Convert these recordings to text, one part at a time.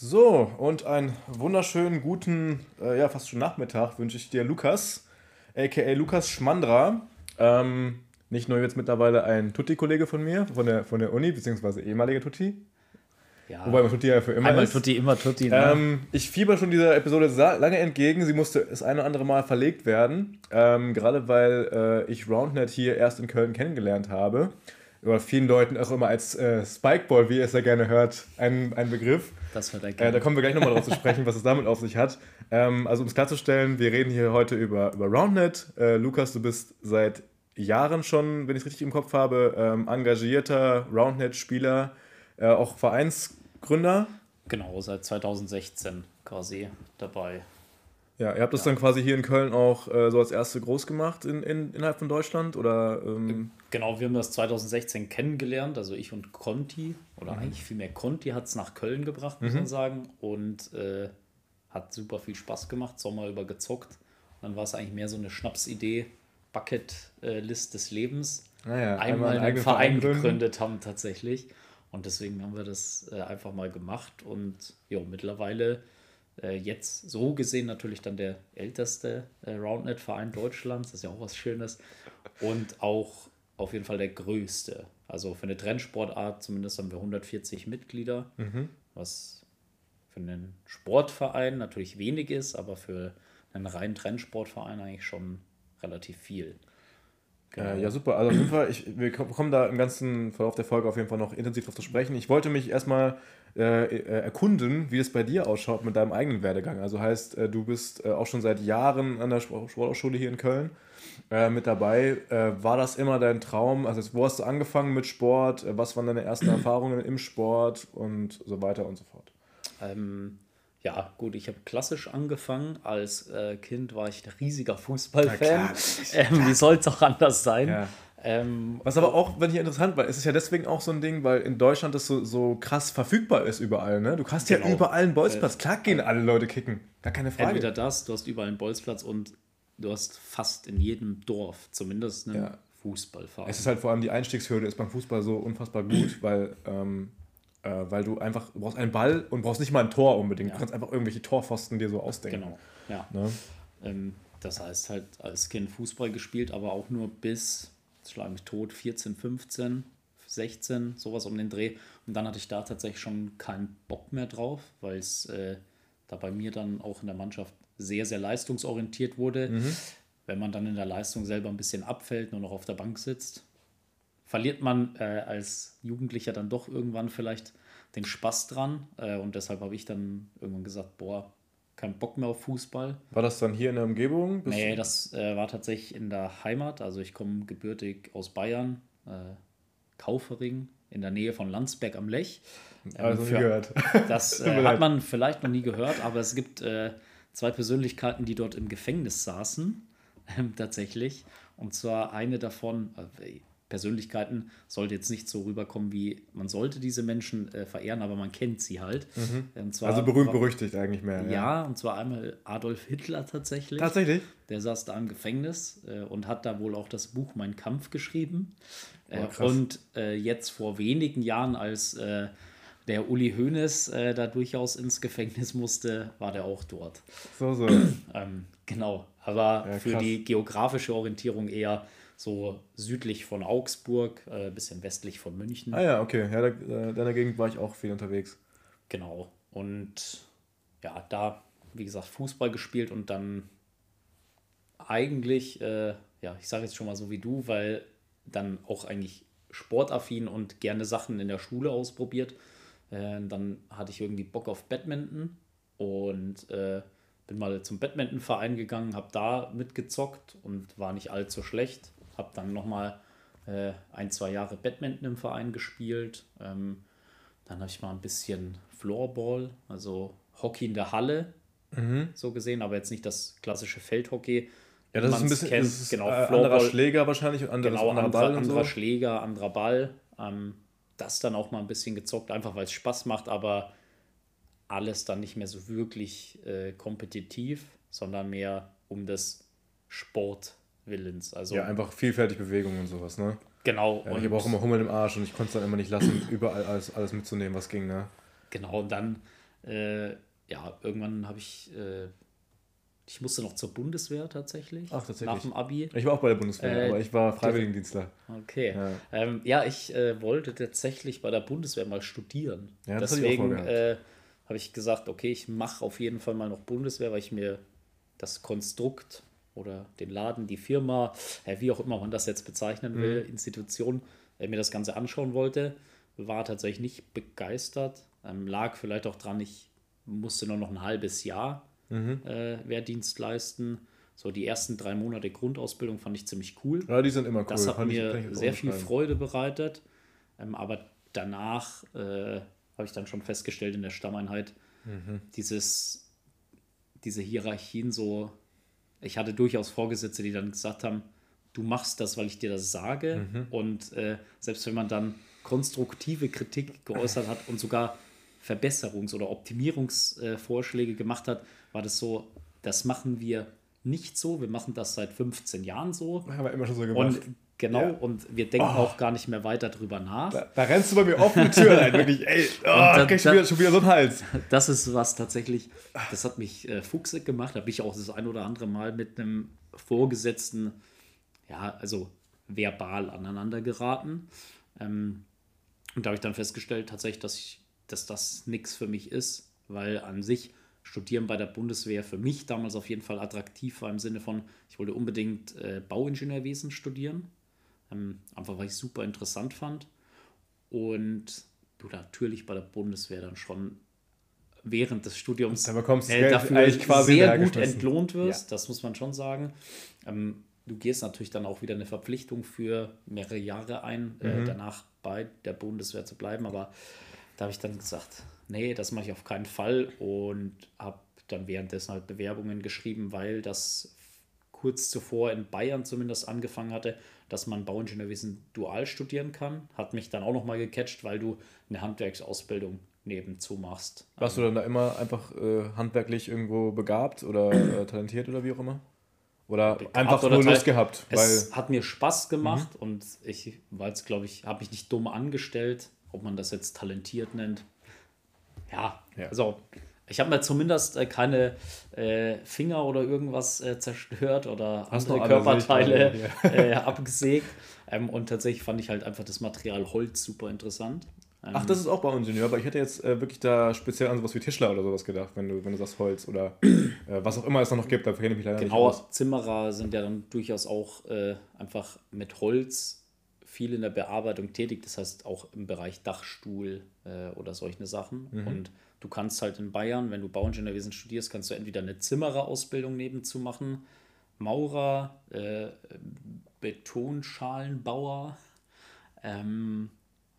So, und einen wunderschönen guten, äh, ja, fast schon Nachmittag wünsche ich dir, Lukas, aka Lukas Schmandra. Ähm, nicht nur jetzt mittlerweile ein Tutti-Kollege von mir, von der, von der Uni, beziehungsweise ehemaliger Tutti. Ja. Wobei man Tutti ja für immer Einmal ist. Tutti, immer Tutti. Ne? Ähm, ich fieber schon dieser Episode lange entgegen. Sie musste das eine oder andere Mal verlegt werden. Ähm, gerade weil äh, ich Roundnet hier erst in Köln kennengelernt habe. Über vielen Leuten auch immer als äh, Spikeball, wie ihr es ja gerne hört, ein, ein Begriff. Das gerne. Äh, da kommen wir gleich nochmal drauf zu sprechen, was es damit auf sich hat. Ähm, also um es klarzustellen, wir reden hier heute über, über Roundnet. Äh, Lukas, du bist seit Jahren schon, wenn ich es richtig im Kopf habe, ähm, engagierter Roundnet-Spieler, äh, auch Vereinsgründer. Genau, seit 2016 quasi dabei. Ja, ihr habt das ja. dann quasi hier in Köln auch äh, so als erste groß gemacht in, in, innerhalb von Deutschland? Oder, ähm Genau, wir haben das 2016 kennengelernt, also ich und Conti, oder mhm. eigentlich vielmehr Conti hat es nach Köln gebracht, muss mhm. man sagen, und äh, hat super viel Spaß gemacht, Sommer über gezockt. Und dann war es eigentlich mehr so eine Schnapsidee, Bucketlist des Lebens naja, ah einmal, einmal einen Verein gegründet haben tatsächlich. Und deswegen haben wir das äh, einfach mal gemacht. Und ja, mittlerweile äh, jetzt so gesehen natürlich dann der älteste äh, Roundnet-Verein Deutschlands. Das ist ja auch was Schönes. Und auch auf jeden Fall der größte. Also für eine Trendsportart zumindest haben wir 140 Mitglieder, mhm. was für einen Sportverein natürlich wenig ist, aber für einen reinen Trendsportverein eigentlich schon relativ viel. Genau. ja, super. Also auf jeden Fall, ich, wir kommen da im ganzen Verlauf der Folge auf jeden Fall noch intensiv drauf zu sprechen. Ich wollte mich erstmal äh, äh, erkunden, wie es bei dir ausschaut mit deinem eigenen Werdegang. Also heißt, äh, du bist äh, auch schon seit Jahren an der Sporthochschule hier in Köln äh, mit dabei. Äh, war das immer dein Traum? Also wo hast du angefangen mit Sport? was waren deine ersten Erfahrungen im Sport und so weiter und so fort? Ähm, ja, gut, ich habe klassisch angefangen. Als äh, Kind war ich ein riesiger Fußballfan. Ähm, wie soll es auch anders sein? Ja. Ähm, Was aber auch, wenn hier interessant war, ist es ja deswegen auch so ein Ding, weil in Deutschland das so, so krass verfügbar ist überall. Ne? Du hast genau. ja überall einen Bolzplatz. Äh, Klar gehen alle Leute kicken. Gar keine Frage. Entweder das, du hast überall einen Bolzplatz und du hast fast in jedem Dorf zumindest einen ja. Fußballverein. Es ist halt vor allem die Einstiegshürde ist beim Fußball so unfassbar gut, weil ähm, äh, weil du einfach, du brauchst einen Ball und brauchst nicht mal ein Tor unbedingt. Ja. Du kannst einfach irgendwelche Torpfosten dir so ausdenken. Genau, ja. Ne? Ähm, das heißt halt als Kind Fußball gespielt, aber auch nur bis, jetzt schlage mich tot, 14, 15, 16, sowas um den Dreh. Und dann hatte ich da tatsächlich schon keinen Bock mehr drauf, weil es äh, da bei mir dann auch in der Mannschaft sehr, sehr leistungsorientiert wurde. Mhm. Wenn man dann in der Leistung selber ein bisschen abfällt, nur noch auf der Bank sitzt, verliert man äh, als Jugendlicher dann doch irgendwann vielleicht den Spaß dran. Äh, und deshalb habe ich dann irgendwann gesagt, boah, kein Bock mehr auf Fußball. War das dann hier in der Umgebung? Bist nee, das äh, war tatsächlich in der Heimat. Also ich komme gebürtig aus Bayern, äh, Kaufering, in der Nähe von Landsberg am Lech. Ähm, also nie gehört. Das äh, hat man vielleicht noch nie gehört, aber es gibt äh, zwei Persönlichkeiten, die dort im Gefängnis saßen, ähm, tatsächlich. Und zwar eine davon, Persönlichkeiten sollte jetzt nicht so rüberkommen, wie man sollte diese Menschen äh, verehren, aber man kennt sie halt. Mhm. Zwar, also berühmt berüchtigt eigentlich mehr. Ja, ja, und zwar einmal Adolf Hitler tatsächlich. Tatsächlich? Der saß da im Gefängnis äh, und hat da wohl auch das Buch Mein Kampf geschrieben. Oh, und äh, jetzt vor wenigen Jahren, als äh, der Uli Hoeneß äh, da durchaus ins Gefängnis musste, war der auch dort. So, so. ähm, genau, aber ja, für die geografische Orientierung eher so südlich von Augsburg, ein äh, bisschen westlich von München. Ah ja, okay. Ja, da, äh, deiner Gegend war ich auch viel unterwegs. Genau. Und ja, da, wie gesagt, Fußball gespielt und dann eigentlich, äh, ja, ich sage jetzt schon mal so wie du, weil dann auch eigentlich sportaffin und gerne Sachen in der Schule ausprobiert. Äh, dann hatte ich irgendwie Bock auf Badminton und äh, bin mal zum Badmintonverein gegangen, habe da mitgezockt und war nicht allzu schlecht habe dann nochmal äh, ein, zwei Jahre Badminton im Verein gespielt. Ähm, dann habe ich mal ein bisschen Floorball, also Hockey in der Halle, mhm. so gesehen, aber jetzt nicht das klassische Feldhockey. Ja, das ist ein bisschen kennt. Das ist, genau, äh, anderer Schläger wahrscheinlich anderes, genau, anderer Ball. Anderer so. Schläger, anderer Ball. Ähm, das dann auch mal ein bisschen gezockt, einfach weil es Spaß macht, aber alles dann nicht mehr so wirklich äh, kompetitiv, sondern mehr um des Sport Willens. Also, ja, einfach vielfältig Bewegungen und sowas, ne? Genau. Ja, ich habe auch immer Hummel im Arsch und ich konnte es dann immer nicht lassen, überall alles, alles mitzunehmen, was ging, ne? Genau, und dann, äh, ja, irgendwann habe ich, äh, ich musste noch zur Bundeswehr tatsächlich. Ach, tatsächlich. Nach dem Abi. Ich war auch bei der Bundeswehr, Äh, aber ich war Freiwilligendienstler. Okay. Ja. Ähm, ja ich äh, wollte tatsächlich bei der Bundeswehr mal studieren. Ja, das Deswegen mal äh, habe ich gesagt, okay, ich mache auf jeden Fall mal noch Bundeswehr, weil ich mir das Konstrukt oder den Laden, die Firma, äh, wie auch immer man das jetzt bezeichnen will, Mhm. Institution, äh, mir das Ganze anschauen wollte. War tatsächlich nicht begeistert. Ähm, lag vielleicht auch dran, ich musste nur noch ein halbes Jahr Mhm. äh, Wehrdienst leisten. So die ersten drei Monate Grundausbildung fand ich ziemlich cool. Ja, die sind immer cool. Das hat Kann ich- ich mir auch sehr viel. Freude bereitet. Ähm, aber danach äh, habe ich dann schon festgestellt in der Stammeinheit, Mhm. dieses, diese Hierarchien so, ich hatte durchaus Vorgesetzte, die dann gesagt haben, du machst das, weil ich dir das sage. Mhm. Und äh, selbst wenn man dann konstruktive Kritik geäußert hat und sogar Verbesserungs- oder Optimierungsvorschläge gemacht hat, war das so, das machen wir nicht so, wir machen das seit 15 Jahren so. Haben wir immer schon so gemacht. Und genau, Ja. und wir denken auch gar nicht mehr weiter drüber nach. da, da rennst du bei mir offene Tür rein, wirklich. Ey, oh, da- da krieg ich schon da- wieder, schon wieder so einen Hals. Das ist was tatsächlich, das hat mich äh, fuchsig gemacht. Da bin ich auch das ein oder andere Mal mit einem Vorgesetzten, ja, also verbal aneinander geraten. Ähm, und da habe ich dann festgestellt, tatsächlich, dass, ich, dass das nichts für mich ist, weil an sich Studieren bei der Bundeswehr für mich damals auf jeden Fall attraktiv war im Sinne von, ich wollte unbedingt äh, Bauingenieurwesen studieren. Ähm, einfach weil ich es super interessant fand. Und du natürlich bei der Bundeswehr dann schon während des Studiums Da bekommst äh, dafür sehr gut entlohnt wirst, das muss man schon sagen. Ähm, du gehst natürlich dann auch wieder eine Verpflichtung für mehrere Jahre ein, Mhm. äh, danach bei der Bundeswehr zu bleiben, aber da habe ich dann gesagt, nee, das mache ich auf keinen Fall und habe dann währenddessen halt Bewerbungen geschrieben, weil das kurz zuvor in Bayern zumindest angefangen hatte, dass man Bauingenieurwesen dual studieren kann. Hat mich dann auch nochmal gecatcht, weil du eine Handwerksausbildung nebenzu machst. Warst du dann da immer einfach äh, handwerklich irgendwo begabt oder äh, talentiert oder wie auch immer? Oder Begabt einfach oder nur Lust gehabt? Weil, Es hat mir Spaß gemacht und ich war jetzt, glaube ich, habe mich nicht dumm angestellt, ob man das jetzt talentiert nennt. Ja, Ja. also ich habe mir zumindest äh, keine äh, Finger oder irgendwas äh, zerstört oder Hast andere Körperteile gerade, äh, abgesägt. Ähm, und tatsächlich fand ich halt einfach das Material Holz super interessant. Ähm, ach, das ist auch Bauingenieur, aber ich hätte jetzt äh, wirklich da speziell an sowas wie Tischler oder sowas gedacht, wenn du, wenn du sagst Holz oder äh, was auch immer es da noch gibt, da kenne ich mich leider Genau, nicht aus. Zimmerer sind ja dann durchaus auch einfach mit Holz viel in der Bearbeitung tätig, das heißt auch im Bereich Dachstuhl oder solche Sachen. Mhm. Und du kannst halt in Bayern, wenn du Bauingenieurwesen studierst, kannst du entweder eine Zimmererausbildung nebenzu machen, Maurer, äh, Betonschalenbauer, ähm,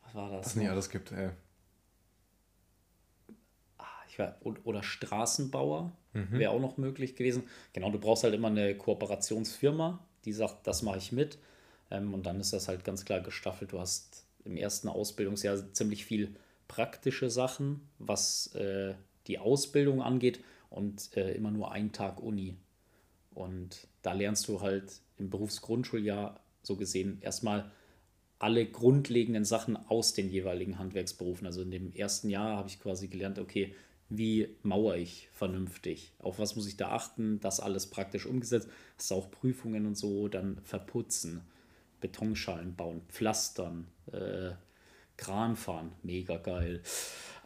was war das? Was nicht alles gibt, ey. ich war, oder Straßenbauer Mhm. wäre auch noch möglich gewesen. Genau, du brauchst halt immer eine Kooperationsfirma, die sagt, das mache ich mit. Ähm, und dann ist das halt ganz klar gestaffelt. Du hast im ersten Ausbildungsjahr ziemlich viel praktische Sachen, was äh, die Ausbildung angeht und äh, immer nur einen Tag Uni. Und da lernst du halt im Berufsgrundschuljahr so gesehen erstmal alle grundlegenden Sachen aus den jeweiligen Handwerksberufen. Also in dem ersten Jahr habe ich quasi gelernt, okay, wie mauere ich vernünftig? Auf was muss ich da achten? Das alles praktisch umgesetzt. Hast auch Prüfungen und so, dann verputzen, Betonschalen bauen, pflastern, äh, Kran fahren, mega geil.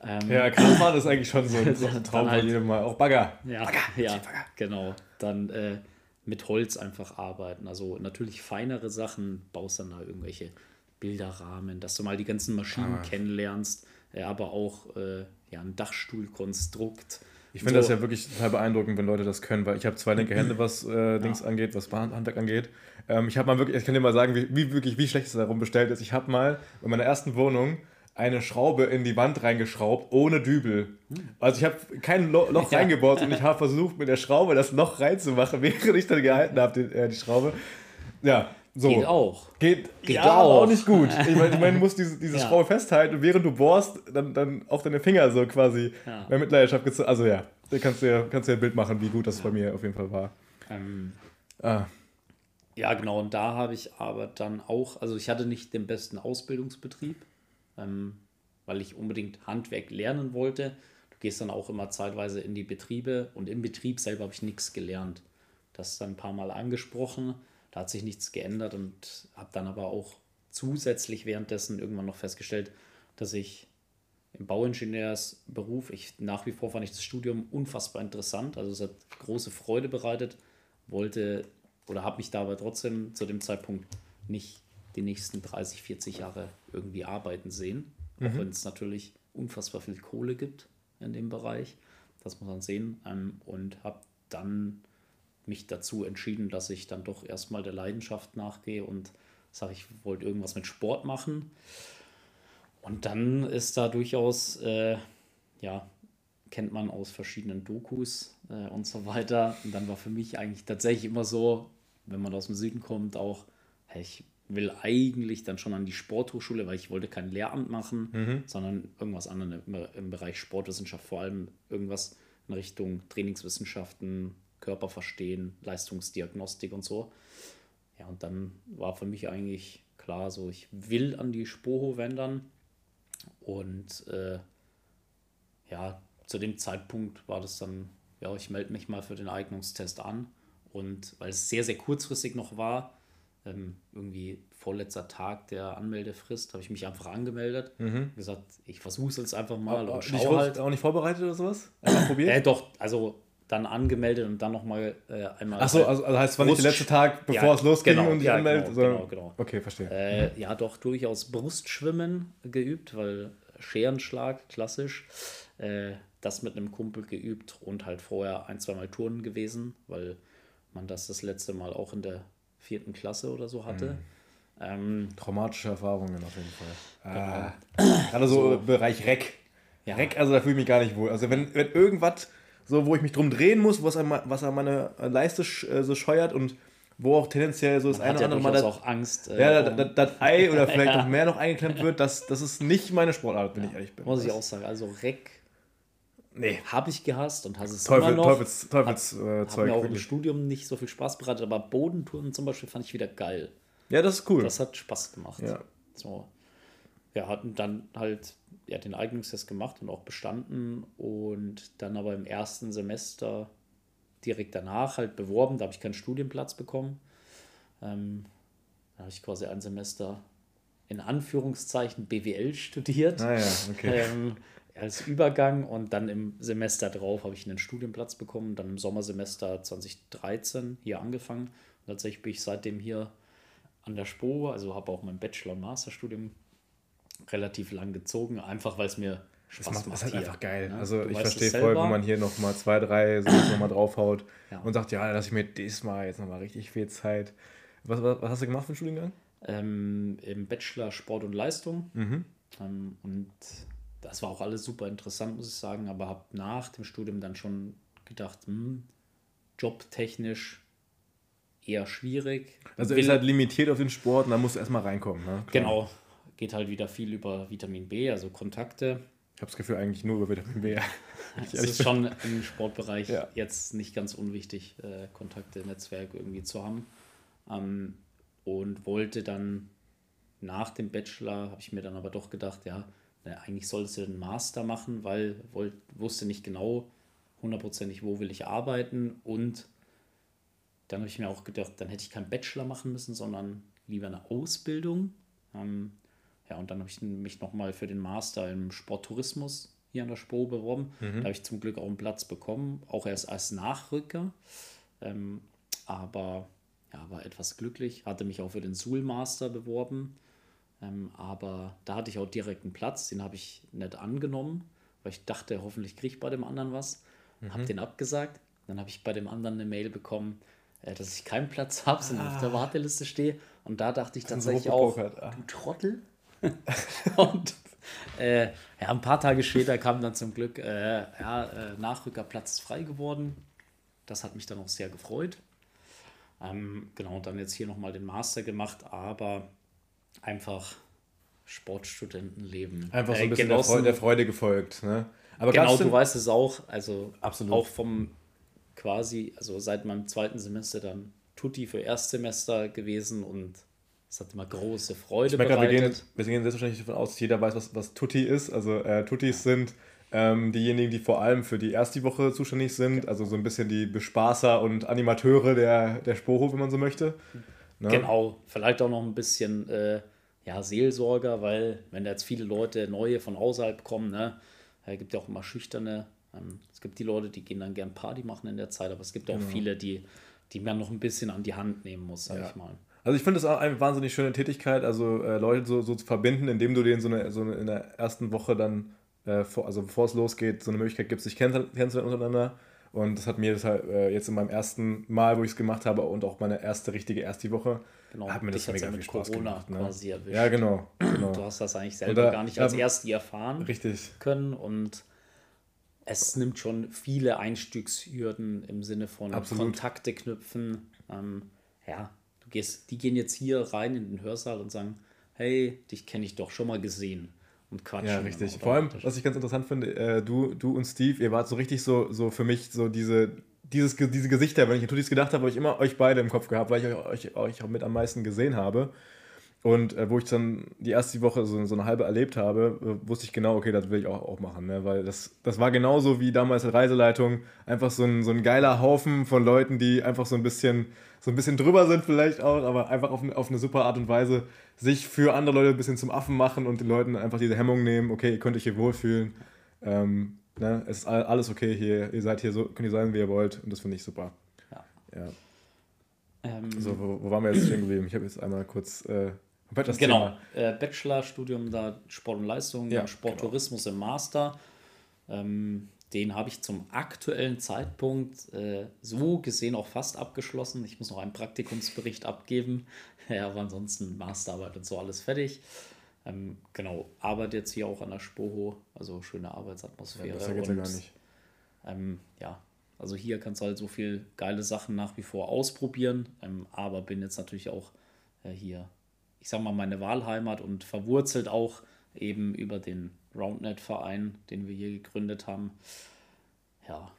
Ähm, Ja, Kranfahren ist eigentlich schon so ein, so ein Traum halt- von jedem Mal. Auch Bagger. ja, ja genau. Dann äh, mit Holz einfach arbeiten. Also natürlich feinere Sachen, baust dann da irgendwelche Bilderrahmen, dass du mal die ganzen Maschinen Ah. kennenlernst, aber auch äh, ja, ein Dachstuhlkonstrukt. Ich finde das ja wirklich total beeindruckend, wenn Leute das können, weil ich habe zwei linke Hände, was äh, Dings angeht, was Handwerk angeht. Ähm, ich habe mal wirklich, ich kann dir mal sagen, wie, wie wirklich, wie schlecht es darum bestellt ist. Ich habe mal in meiner ersten Wohnung eine Schraube in die Wand reingeschraubt, ohne Dübel. Also ich habe kein Lo Loch Ja. reingebaut und ich habe versucht, mit der Schraube das Loch reinzumachen, während ich dann gehalten habe, die, äh, die Schraube. Ja, so. Geht auch. Geht, Geht ja, auch. auch nicht gut. Ich meine, du musst diese, diese Ja. Schraube festhalten und während du bohrst, dann, dann auf deine Finger so quasi Ja. bei Mitleidenschaft gezogen. Also ja, da kannst du ja, kannst du ja ein Bild machen, wie gut das bei mir auf jeden Fall war. Ähm, Ah, Ja, genau. Und da habe ich aber dann auch, also ich hatte nicht den besten Ausbildungsbetrieb, ähm, weil ich unbedingt Handwerk lernen wollte. Du gehst dann auch immer zeitweise in die Betriebe und im Betrieb selber habe ich nichts gelernt. Das dann ein paar Mal angesprochen, da hat sich nichts geändert und habe dann aber auch zusätzlich währenddessen irgendwann noch festgestellt, dass ich im Bauingenieursberuf, ich nach wie vor fand ich das Studium unfassbar interessant, also es hat große Freude bereitet, wollte oder habe mich da aber trotzdem zu dem Zeitpunkt nicht die nächsten 30, 40 Jahre irgendwie arbeiten sehen, mhm. auch wenn es natürlich unfassbar viel Kohle gibt in dem Bereich, das muss man sehen ähm, und habe dann mich dazu entschieden, dass ich dann doch erstmal der Leidenschaft nachgehe und sage, ich wollte irgendwas mit Sport machen. Und dann ist da durchaus, äh, ja, kennt man aus verschiedenen Dokus äh, und so weiter. Und dann war für mich eigentlich tatsächlich immer so, wenn man aus dem Süden kommt, auch, hey, ich will eigentlich dann schon an die Sporthochschule, weil ich wollte kein Lehramt machen, mhm. sondern irgendwas anderes im, im Bereich Sportwissenschaft, vor allem irgendwas in Richtung Trainingswissenschaften, Körperverstehen, Leistungsdiagnostik und so. Ja, und dann war für mich eigentlich klar, so ich will an die Spoho wendern. Und äh, ja, zu dem Zeitpunkt war das dann, ja, ich melde mich mal für den Eignungstest an. Und weil es sehr, sehr kurzfristig noch war, ähm, irgendwie vorletzter Tag der Anmeldefrist, habe ich mich einfach angemeldet. Mhm. gesagt, ich versuche es jetzt einfach mal aber, und schaue halt. Auch nicht vorbereitet oder sowas? Einfach probiert? Äh, doch, also dann angemeldet und dann nochmal äh, einmal. Achso, also, also heißt es war nicht der letzte Tag, bevor ja, es losging genau, und ich ja, anmeldet? Genau, genau, genau, Okay, verstehe. Äh, ja, doch durchaus Brustschwimmen geübt, weil Scherenschlag, klassisch. Äh, das mit einem Kumpel geübt und halt vorher ein, zwei Mal Touren gewesen, weil man das das letzte Mal auch in der vierten Klasse oder so hatte. Mhm. Ähm, Traumatische Erfahrungen auf jeden Fall. Ah, genau. Gerade so, so Bereich Reck. Ja. Reck, also da fühle ich mich gar nicht wohl. Also wenn, wenn irgendwas so wo ich mich drum drehen muss, was an, was an meine Leiste äh, so scheuert und wo auch tendenziell so das eine oder andere Mal das, auch Angst, äh, ja, das, das, das, Ei oder vielleicht ja. noch mehr noch eingeklemmt wird, das, das ist nicht meine Sportart, wenn ja, ich ehrlich bin. Muss ich auch sagen. Also Reck nee. habe ich gehasst und hasse es Teufel, immer noch. Teufels, Teufels äh, Zeug. Hat mir auch wirklich. im Studium nicht so viel Spaß bereitet, aber Bodentouren zum Beispiel fand ich wieder geil. Ja, das ist cool. Das hat Spaß gemacht. Ja. So. Wir hatten dann halt ja, den Eignungstest gemacht und auch bestanden und dann aber im ersten Semester direkt danach halt beworben. Da habe ich keinen Studienplatz bekommen. Ähm, da habe ich quasi ein Semester in Anführungszeichen BWL studiert. Ah ja, okay. Ähm, als Übergang und dann im Semester drauf habe ich einen Studienplatz bekommen. Dann im Sommersemester 2013 hier angefangen. Und tatsächlich bin ich seitdem hier an der SPO, also habe auch mein Bachelor- und Masterstudium relativ lang gezogen, einfach weil es mir Spaß das macht. Das ist halt einfach geil. Ja, also ich verstehe voll, wenn man hier nochmal zwei, drei so nochmal draufhaut ja. und sagt, ja, lass ich mir diesmal jetzt nochmal richtig viel Zeit. Was, was, was, hast du gemacht für einen Studiengang? Ähm, Im Bachelor Sport und Leistung. Mhm. Ähm, und das war auch alles super interessant, muss ich sagen, aber habe nach dem Studium dann schon gedacht, hm, jobtechnisch eher schwierig. Also ist halt limitiert auf den Sport und da musst du erstmal reinkommen. Ne? Genau, geht halt wieder viel über Vitamin B, also Kontakte. Ich habe das Gefühl, eigentlich nur über Vitamin B. Es ist schon im Sportbereich ja. jetzt nicht ganz unwichtig, äh, Kontakte, Netzwerke irgendwie zu haben. Ähm, und wollte dann nach dem Bachelor, habe ich mir dann aber doch gedacht, ja, na, eigentlich solltest du einen Master machen, weil wollt, wusste nicht genau hundertprozentig, wo will ich arbeiten. Und dann habe ich mir auch gedacht, dann hätte ich keinen Bachelor machen müssen, sondern lieber eine Ausbildung. Ähm, ja, und dann habe ich mich nochmal für den Master im Sporttourismus hier an der SPO beworben. Mhm. Da habe ich zum Glück auch einen Platz bekommen, auch erst als Nachrücker. Ähm, aber ja, war etwas glücklich, hatte mich auch für den Suhl-Master beworben. Ähm, aber da hatte ich auch direkt einen Platz, den habe ich nicht angenommen, weil ich dachte, hoffentlich kriege ich bei dem anderen was. Mhm. Habe den abgesagt. Dann habe ich bei dem anderen eine Mail bekommen, äh, dass ich keinen Platz habe, sondern ah. auf der ah. Warteliste stehe. Und da dachte ich tatsächlich auch, ah. du Trottel, und äh, ja, ein paar Tage später kam dann zum Glück äh, ja, äh, Nachrückerplatz frei geworden. Das hat mich dann auch sehr gefreut. Ähm, genau, und dann jetzt hier nochmal den Master gemacht, aber einfach Sportstudentenleben. Einfach so ein äh, bisschen der Freude, der Freude, gefolgt. Ne? Aber genau, du weißt es auch. Also Absolut. auch vom quasi, also seit meinem zweiten Semester dann Tutti für Erstsemester gewesen und es hat immer große Freude ich meine, wir, gehen, wir gehen selbstverständlich davon aus, dass jeder weiß, was, was Tutti ist. Also äh, Tuttis ja. sind ähm, diejenigen, die vor allem für die erste Woche zuständig sind, also so ein bisschen die Bespaßer und Animateure der, der Spoho, wenn man so möchte. Ne? Genau, vielleicht auch noch ein bisschen äh, ja, Seelsorger, weil wenn da jetzt viele Leute neue von außerhalb kommen, ne, es gibt ja auch immer schüchterne, ähm, es gibt die Leute, die gehen dann gern Party machen in der Zeit, aber es gibt auch genau. viele, die, die man noch ein bisschen an die Hand nehmen muss, sag ja. ich mal. Also ich finde das auch eine wahnsinnig schöne Tätigkeit, also äh, Leute so, so zu verbinden, indem du denen so eine, so eine in der ersten Woche dann äh, vor, also bevor es losgeht, so eine Möglichkeit gibt, sich kennenzulernen untereinander. Und das hat mir das halt, äh, jetzt in meinem ersten Mal, wo ich es gemacht habe und auch meine erste richtige erste Woche, genau, hat mir das mega viel Spaß Corona gemacht. Ne? Quasi erwischt. Ja, genau, genau. Du hast das eigentlich selber da, gar nicht als ähm, Ersti erfahren richtig. können und es nimmt schon viele Einstiegshürden im Sinne von Absolut. Kontakte knüpfen. Ähm, ja, gehst, die gehen jetzt hier rein in den Hörsaal und sagen, hey, dich kenne ich doch schon mal gesehen und quatschen. Ja, richtig. Vor allem, was ich ganz interessant finde, äh, du, du und Steve, ihr wart so richtig so, so für mich so diese, dieses, diese Gesichter, wenn ich an Tutis gedacht habe, habe ich immer euch beide im Kopf gehabt, weil ich euch, euch auch mit am meisten gesehen habe. Und äh, wo ich dann die erste Woche so, so eine halbe erlebt habe, äh, wusste ich genau, okay, das will ich auch, auch machen. Ne? Weil das, das war genauso wie damals als Reiseleitung. Einfach so ein, so ein geiler Haufen von Leuten, die einfach so ein bisschen, so ein bisschen drüber sind, vielleicht auch, aber einfach auf, auf eine super Art und Weise sich für andere Leute ein bisschen zum Affen machen und den Leuten einfach diese Hemmung nehmen, okay, ihr könnt euch hier wohlfühlen. Ähm, ne? Es ist alles okay hier, ihr seid hier so, könnt ihr sein, wie ihr wollt. Und das finde ich super. Ja. ja. Ähm, so, wo, wo, waren wir jetzt stehen geblieben? Ich habe jetzt einmal kurz. Äh, das genau, äh, Bachelorstudium da Sport und Leistung, ja, Sporttourismus genau. im Master. Ähm, den habe ich zum aktuellen Zeitpunkt äh, so gesehen auch fast abgeschlossen. Ich muss noch einen Praktikumsbericht abgeben. Ja, aber ansonsten Masterarbeit und so alles fertig. Ähm, genau, arbeite jetzt hier auch an der Spoho, also schöne Arbeitsatmosphäre. Ja, geht ja gar nicht. Ähm, ja, also hier kannst du halt so viel geile Sachen nach wie vor ausprobieren, ähm, aber bin jetzt natürlich auch äh, hier ich sag mal, meine Wahlheimat und verwurzelt auch eben über den Roundnet-Verein, den wir hier gegründet haben. Ja,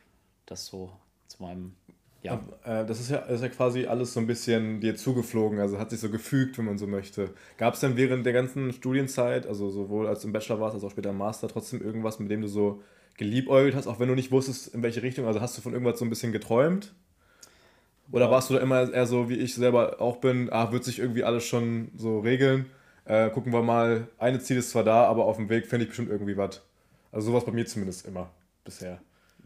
das so zu meinem. Ja. Äh, das ist ja, ist ja quasi alles so ein bisschen dir zugeflogen, also hat sich so gefügt, wenn man so möchte. Gab es denn während der ganzen Studienzeit, also sowohl als du im Bachelor warst, als auch später im Master, trotzdem irgendwas, mit dem du so geliebäugelt hast, auch wenn du nicht wusstest, in welche Richtung? Also hast du von irgendwas so ein bisschen geträumt? Oder warst du da immer eher so, wie ich selber auch bin, ach, wird sich irgendwie alles schon so regeln? Äh, gucken wir mal, eine Ziel ist zwar da, aber auf dem Weg finde ich bestimmt irgendwie was. Also sowas bei mir zumindest immer bisher.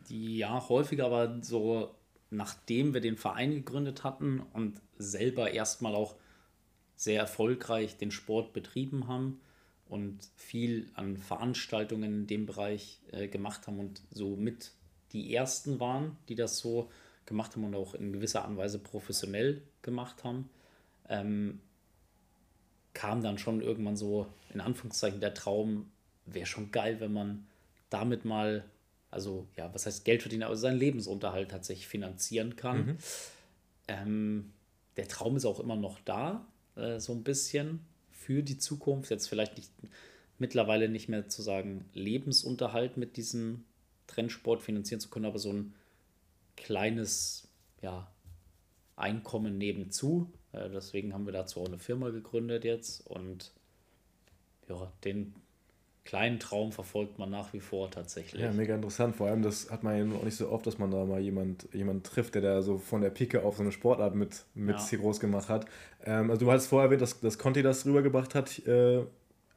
Ja, häufiger, aber so nachdem wir den Verein gegründet hatten und selber erstmal auch sehr erfolgreich den Sport betrieben haben und viel an Veranstaltungen in dem Bereich äh, gemacht haben und so mit die ersten waren, die das so gemacht haben und auch in gewisser Art und Weise professionell gemacht haben, ähm, kam dann schon irgendwann so, in Anführungszeichen, der Traum, wäre schon geil, wenn man damit mal, also ja, was heißt Geld verdienen, aber seinen Lebensunterhalt tatsächlich finanzieren kann. Mhm. Ähm, der Traum ist auch immer noch da, äh, so ein bisschen für die Zukunft. Jetzt vielleicht nicht mittlerweile nicht mehr zu sagen, Lebensunterhalt mit diesem Trendsport finanzieren zu können, aber so ein kleines ja, Einkommen nebenzu. Äh, deswegen haben wir dazu auch eine Firma gegründet jetzt und ja, den kleinen Traum verfolgt man nach wie vor tatsächlich. Ja, mega interessant. Vor allem, das hat man ja auch nicht so oft, dass man da mal jemand, jemand trifft, der da so von der Pike auf so eine Sportart mit, mit ja. hier groß gemacht hat. Ähm, also du hattest vorher erwähnt, dass, dass Conti das rübergebracht hat. Äh,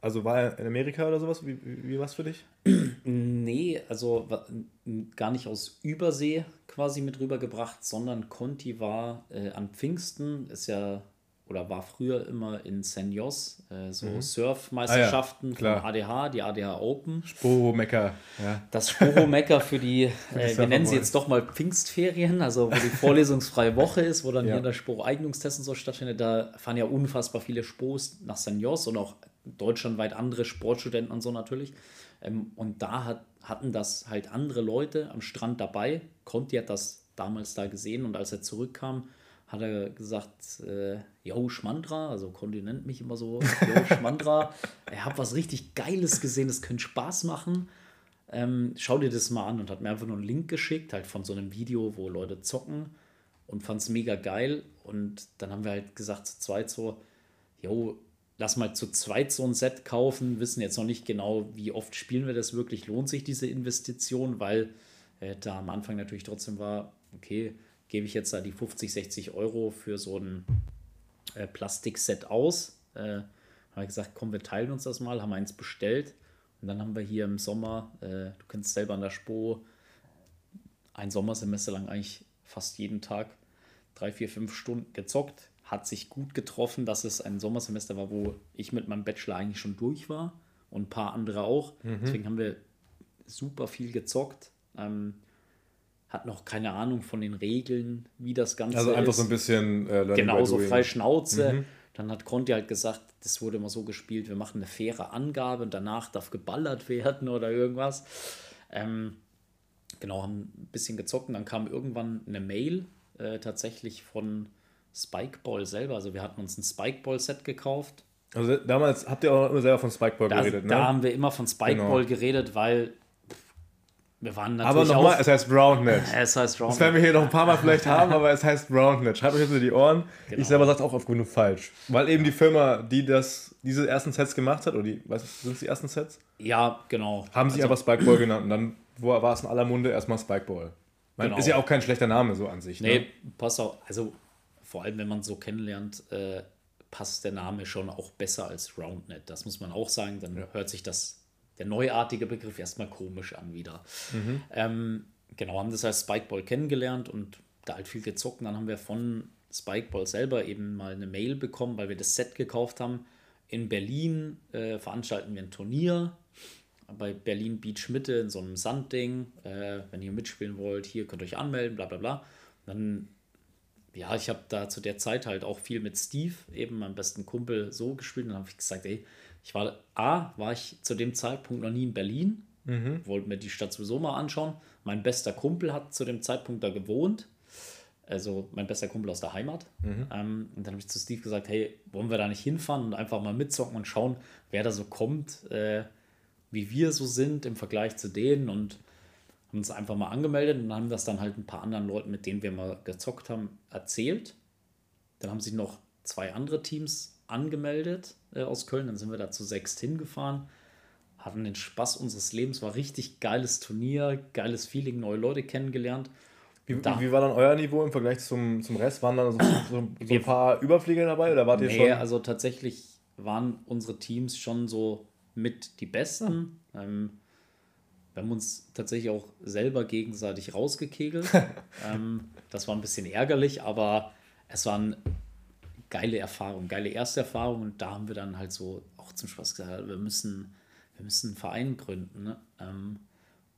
also war er in Amerika oder sowas? Wie, wie, wie war es für dich? nee, also gar nicht aus Übersee quasi mit rübergebracht, sondern Conti war äh, an Pfingsten, ist ja oder war früher immer in San Jos, äh, so mhm. Surfmeisterschaften ah, ja, von ADH, die ADH Open. Sporo-Mecker. Ja. Das Sporo-Mecker für die, äh, wir nennen sie jetzt doch mal Pfingstferien, also wo die vorlesungsfreie Woche ist, wo dann ja. hier der Sporo-Eignungstest und so stattfindet. Da fahren ja unfassbar viele Spos nach San Jos und auch deutschlandweit andere Sportstudenten und so natürlich. Ähm, und da hat, hatten das halt andere Leute am Strand dabei. Conti hat das damals da gesehen und als er zurückkam, hat er gesagt, äh, yo, Schmandra, also Conti nennt mich immer so, yo, Schmandra, er hat was richtig Geiles gesehen, das könnte Spaß machen. Ähm, schau dir das mal an und hat mir einfach nur einen Link geschickt, halt von so einem Video, wo Leute zocken. und fand es mega geil. Und dann haben wir halt gesagt zu zweit so, jo, lass mal zu zweit so ein Set kaufen, wissen jetzt noch nicht genau, wie oft spielen wir das wirklich, lohnt sich diese Investition, weil äh, da am Anfang natürlich trotzdem war, okay, gebe ich jetzt da die 50, 60 Euro für so ein äh, Plastikset aus. Äh, haben wir gesagt, komm, wir teilen uns das mal, haben eins bestellt. Und dann haben wir hier im Sommer, äh, du kennst selber an der Spo, ein Sommersemester lang eigentlich fast jeden Tag drei, vier, fünf Stunden gezockt hat sich gut getroffen, dass es ein Sommersemester war, wo ich mit meinem Bachelor eigentlich schon durch war und ein paar andere auch. Mhm. Deswegen haben wir super viel gezockt. Ähm, hat noch keine Ahnung von den Regeln, wie das Ganze Also einfach ist. so ein bisschen äh, Genau, so frei Schnauze. Mhm. Dann hat Conti halt gesagt, das wurde immer so gespielt, wir machen eine faire Angabe und danach darf geballert werden oder irgendwas. Ähm, genau, haben ein bisschen gezockt und dann kam irgendwann eine Mail äh, tatsächlich von Spikeball selber. Also wir hatten uns ein Spikeball-Set gekauft. Also damals habt ihr auch immer selber von Spikeball da, geredet, ne? Da haben wir immer von Spikeball genau. geredet, weil wir waren natürlich Aber nochmal, es heißt Roundnet. Es heißt Roundnet. Das werden wir hier noch ein paar Mal vielleicht haben, aber es heißt Roundnet. Schreibt euch das in die Ohren. Genau. Ich selber sage es auch auf Grund falsch. Weil eben die Firma, die das, diese ersten Sets gemacht hat, oder die, was sind es die ersten Sets? Ja, genau. Haben sie also, aber Spikeball genannt und dann war es in aller Munde erstmal Spikeball. Genau. Ist ja auch kein schlechter Name so an sich. Ne? Nee, pass auf. Also vor allem wenn man so kennenlernt, äh, passt der Name schon auch besser als Roundnet. Das muss man auch sagen. Dann ja. hört sich das, der neuartige Begriff erstmal komisch an wieder. Mhm. Ähm, genau, haben das als Spikeball kennengelernt und da halt viel gezockt. Und dann haben wir von Spikeball selber eben mal eine Mail bekommen, weil wir das Set gekauft haben. In Berlin äh, veranstalten wir ein Turnier bei Berlin Beach Mitte in so einem Sandding. Äh, wenn ihr mitspielen wollt, hier könnt ihr euch anmelden, bla bla bla. Dann ja, ich habe da zu der Zeit halt auch viel mit Steve, eben meinem besten Kumpel, so gespielt. Und dann habe ich gesagt, ey, ich war, A, war ich zu dem Zeitpunkt noch nie in Berlin, mhm. wollte mir die Stadt sowieso mal anschauen. Mein bester Kumpel hat zu dem Zeitpunkt da gewohnt, also mein bester Kumpel aus der Heimat. Mhm. Ähm, und dann habe ich zu Steve gesagt, hey, wollen wir da nicht hinfahren und einfach mal mitzocken und schauen, wer da so kommt, äh, wie wir so sind im Vergleich zu denen und haben uns einfach mal angemeldet und haben das dann halt ein paar anderen Leuten, mit denen wir mal gezockt haben, erzählt. Dann haben sich noch zwei andere Teams angemeldet äh, aus Köln. Dann sind wir da zu sechs hingefahren, hatten den Spaß unseres Lebens. War richtig geiles Turnier, geiles Feeling, neue Leute kennengelernt. Wie, da, wie war dann euer Niveau im Vergleich zum, zum Rest? Waren dann so, so, so ein paar Überflieger dabei oder wart ihr nee, schon? also tatsächlich waren unsere Teams schon so mit die besten. Ähm, wir haben uns tatsächlich auch selber gegenseitig rausgekegelt. ähm, das war ein bisschen ärgerlich, aber es war eine geile Erfahrung, geile erste Erfahrung. Und da haben wir dann halt so auch zum Spaß gesagt, wir müssen, wir müssen einen Verein gründen. Ne? Ähm,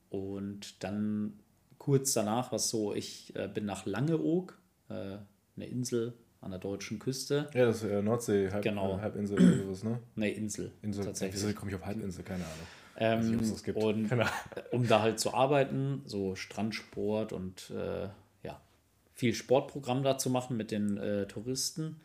und dann kurz danach war es so, ich äh, bin nach Langeoog, äh, eine Insel an der deutschen Küste. Ja, das ist äh, Nordsee, Halb, genau. Äh, Halbinsel oder sowas, ne? Ne, Insel. Insel. Tatsächlich. Wieso komme ich auf Halbinsel? Keine Ahnung. Ähm, nicht, und genau. um da halt zu arbeiten, so Strandsport und äh, ja, viel Sportprogramm da zu machen mit den äh, Touristen.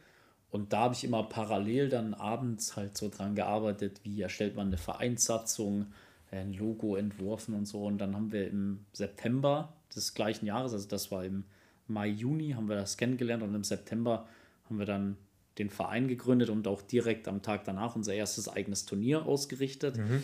Und da habe ich immer parallel dann abends halt so dran gearbeitet, wie erstellt man eine Vereinssatzung, ein Logo entworfen und so. Und dann haben wir im September des gleichen Jahres, also das war im Mai, Juni, haben wir das kennengelernt und im September haben wir dann den Verein gegründet und auch direkt am Tag danach unser erstes eigenes Turnier ausgerichtet. Mhm.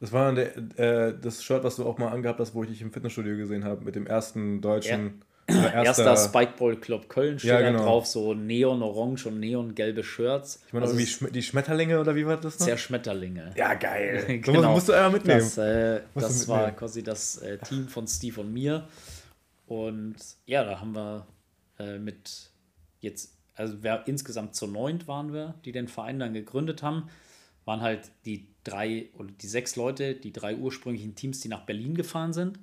Das war der, äh, das Shirt, was du auch mal angehabt hast, wo ich dich im Fitnessstudio gesehen habe, mit dem ersten deutschen. Ja. Erster Spikeball Club Köln steht ja, genau. da drauf, so neon-orange und neon-gelbe Shirts. Ich meine, also irgendwie die Schmetterlinge oder wie war das noch? Sehr Schmetterlinge. Ja, geil. genau. So musst du einmal mitnehmen. Das, äh, das mitnehmen. war quasi das äh, Team von Steve und mir. Und ja, da haben wir äh, mit jetzt, also wir, insgesamt zu neunt waren wir, die den Verein dann gegründet haben waren halt die drei oder die sechs Leute, die drei ursprünglichen Teams, die nach Berlin gefahren sind.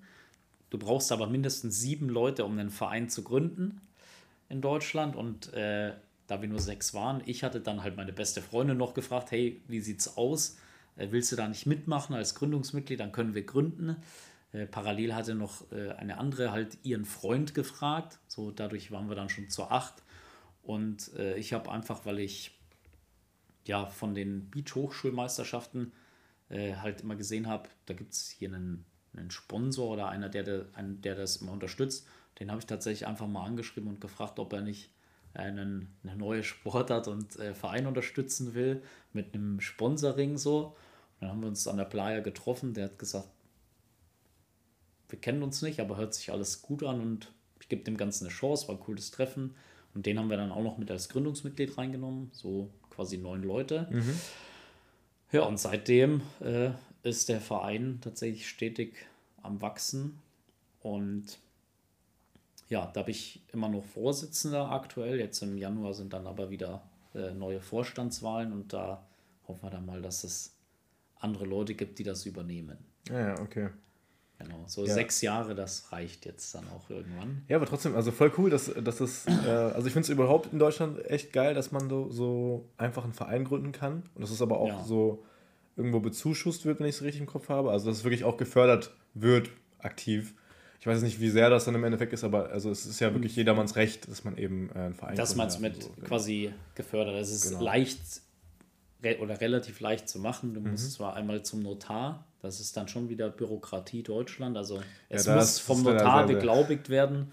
Du brauchst aber mindestens sieben Leute, um einen Verein zu gründen in Deutschland. Und äh, da wir nur sechs waren, ich hatte dann halt meine beste Freundin noch gefragt, hey, wie sieht's aus? Äh, willst du da nicht mitmachen als Gründungsmitglied? Dann können wir gründen. Äh, parallel hatte noch äh, eine andere halt ihren Freund gefragt. So dadurch waren wir dann schon zu acht. Und äh, ich habe einfach, weil ich ja von den Beach-Hochschulmeisterschaften äh, halt immer gesehen habe, da gibt es hier einen, einen Sponsor oder einer, der, der, der das immer unterstützt. Den habe ich tatsächlich einfach mal angeschrieben und gefragt, ob er nicht einen, eine neue Sportart und äh, Verein unterstützen will mit einem Sponsoring so. Und dann haben wir uns an der Playa getroffen. Der hat gesagt, wir kennen uns nicht, aber hört sich alles gut an und ich gebe dem Ganzen eine Chance, war ein cooles Treffen. Und den haben wir dann auch noch mit als Gründungsmitglied reingenommen, so quasi neun Leute. Mhm. Ja, und seitdem äh, ist der Verein tatsächlich stetig am Wachsen. Und ja, da habe ich immer noch Vorsitzender aktuell. Jetzt im Januar sind dann aber wieder äh, neue Vorstandswahlen und da hoffen wir dann mal, dass es andere Leute gibt, die das übernehmen. Ja, okay. Genau, so ja. sechs Jahre, das reicht jetzt dann auch irgendwann. Ja, aber trotzdem, also voll cool, dass, dass es, äh, also ich finde es überhaupt in Deutschland echt geil, dass man so, so einfach einen Verein gründen kann und dass es aber auch ja. so irgendwo bezuschusst wird, wenn ich es richtig im Kopf habe. Also dass es wirklich auch gefördert wird, aktiv. Ich weiß nicht, wie sehr das dann im Endeffekt ist, aber also es ist ja wirklich jedermanns Recht, dass man eben äh, einen Verein Das meinst du mit so. quasi gefördert. Es ist genau. leicht re oder relativ leicht zu machen. Du mhm. musst zwar einmal zum Notar, das ist dann schon wieder Bürokratie Deutschland. Also es ja, muss vom Notar beglaubigt werden.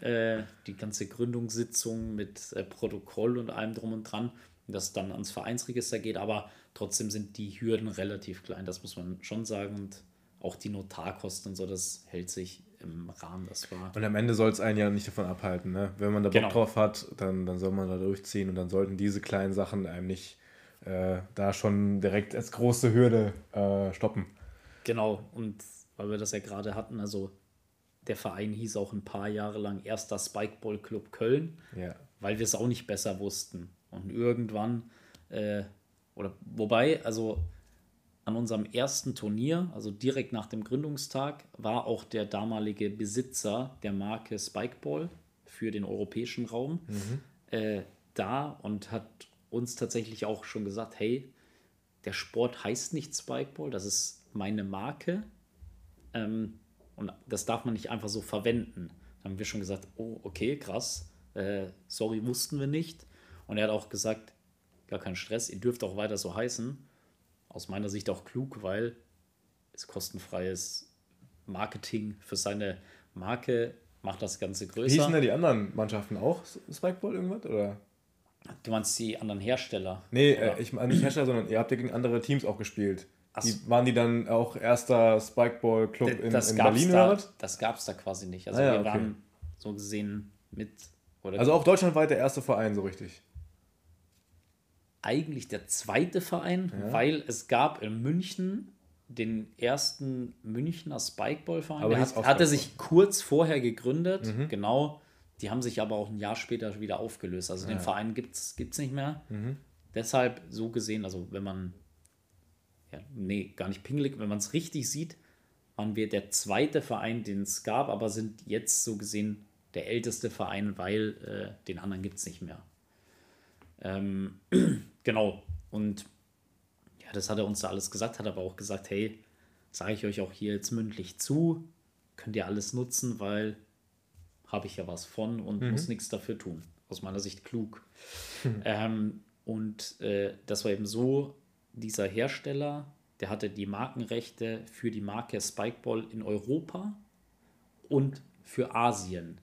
Äh, die ganze Gründungssitzung mit äh, Protokoll und allem drum und dran, das dann ans Vereinsregister geht, aber trotzdem sind die Hürden relativ klein, das muss man schon sagen. Und auch die Notarkosten und so, das hält sich im Rahmen. Das war. Und am Ende soll es einen ja nicht davon abhalten. Ne? Wenn man da Bock genau. drauf hat, dann, dann soll man da durchziehen und dann sollten diese kleinen Sachen einem nicht äh, da schon direkt als große Hürde äh, stoppen. Genau, und weil wir das ja gerade hatten, also der Verein hieß auch ein paar Jahre lang erster Spikeball Club Köln, ja. weil wir es auch nicht besser wussten. Und irgendwann, äh, oder wobei, also an unserem ersten Turnier, also direkt nach dem Gründungstag, war auch der damalige Besitzer der Marke Spikeball für den europäischen Raum mhm. äh, da und hat uns tatsächlich auch schon gesagt, hey, der Sport heißt nicht Spikeball, das ist meine Marke ähm, und das darf man nicht einfach so verwenden. Dann haben wir schon gesagt, oh, okay, krass, äh, sorry, wussten wir nicht. Und er hat auch gesagt, gar kein Stress, ihr dürft auch weiter so heißen. Aus meiner Sicht auch klug, weil es kostenfreies Marketing für seine Marke macht das Ganze größer. Hießen denn die anderen Mannschaften auch Spikeball irgendwas? Oder? Du meinst die anderen Hersteller? Nee, äh, ich meine nicht Hersteller, sondern ihr habt ja gegen andere Teams auch gespielt. Die, waren die dann auch erster Spikeball-Club in, in Berlin da, oder Das gab es da quasi nicht. Also ah, ja, wir okay. waren so gesehen mit. also auch deutschlandweit der erste Verein, so richtig. Eigentlich der zweite Verein, ja. weil es gab in München den ersten Münchner Spikeball-Verein. Der hat, hatte sich kurz vorher gegründet, mhm. genau. Die haben sich aber auch ein Jahr später wieder aufgelöst. Also ja. den Verein gibt es nicht mehr. Mhm. Deshalb so gesehen, also wenn man ja, nee, gar nicht pingelig, wenn man es richtig sieht, waren wir der zweite Verein, den es gab, aber sind jetzt so gesehen der älteste Verein, weil äh, den anderen gibt es nicht mehr. Ähm, genau, und ja, das hat er uns da alles gesagt, hat aber auch gesagt, hey, sage ich euch auch hier jetzt mündlich zu, könnt ihr alles nutzen, weil habe ich ja was von und mhm. muss nichts dafür tun. Aus meiner Sicht klug. Mhm. Ähm, und äh, das war eben so, dieser Hersteller, der hatte die Markenrechte für die Marke Spikeball in Europa und für Asien.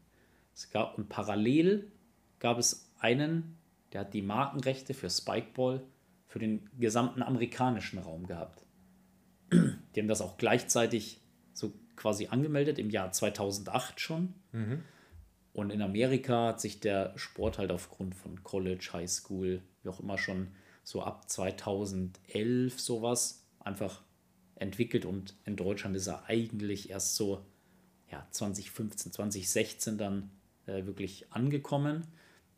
Es gab, und parallel gab es einen, der hat die Markenrechte für Spikeball für den gesamten amerikanischen Raum gehabt. Die haben das auch gleichzeitig so quasi angemeldet im Jahr 2008 schon. Mhm. Und in Amerika hat sich der Sport halt aufgrund von College, High School, wie auch immer schon so ab 2011 sowas einfach entwickelt und in Deutschland ist er eigentlich erst so ja, 2015, 2016 dann äh, wirklich angekommen.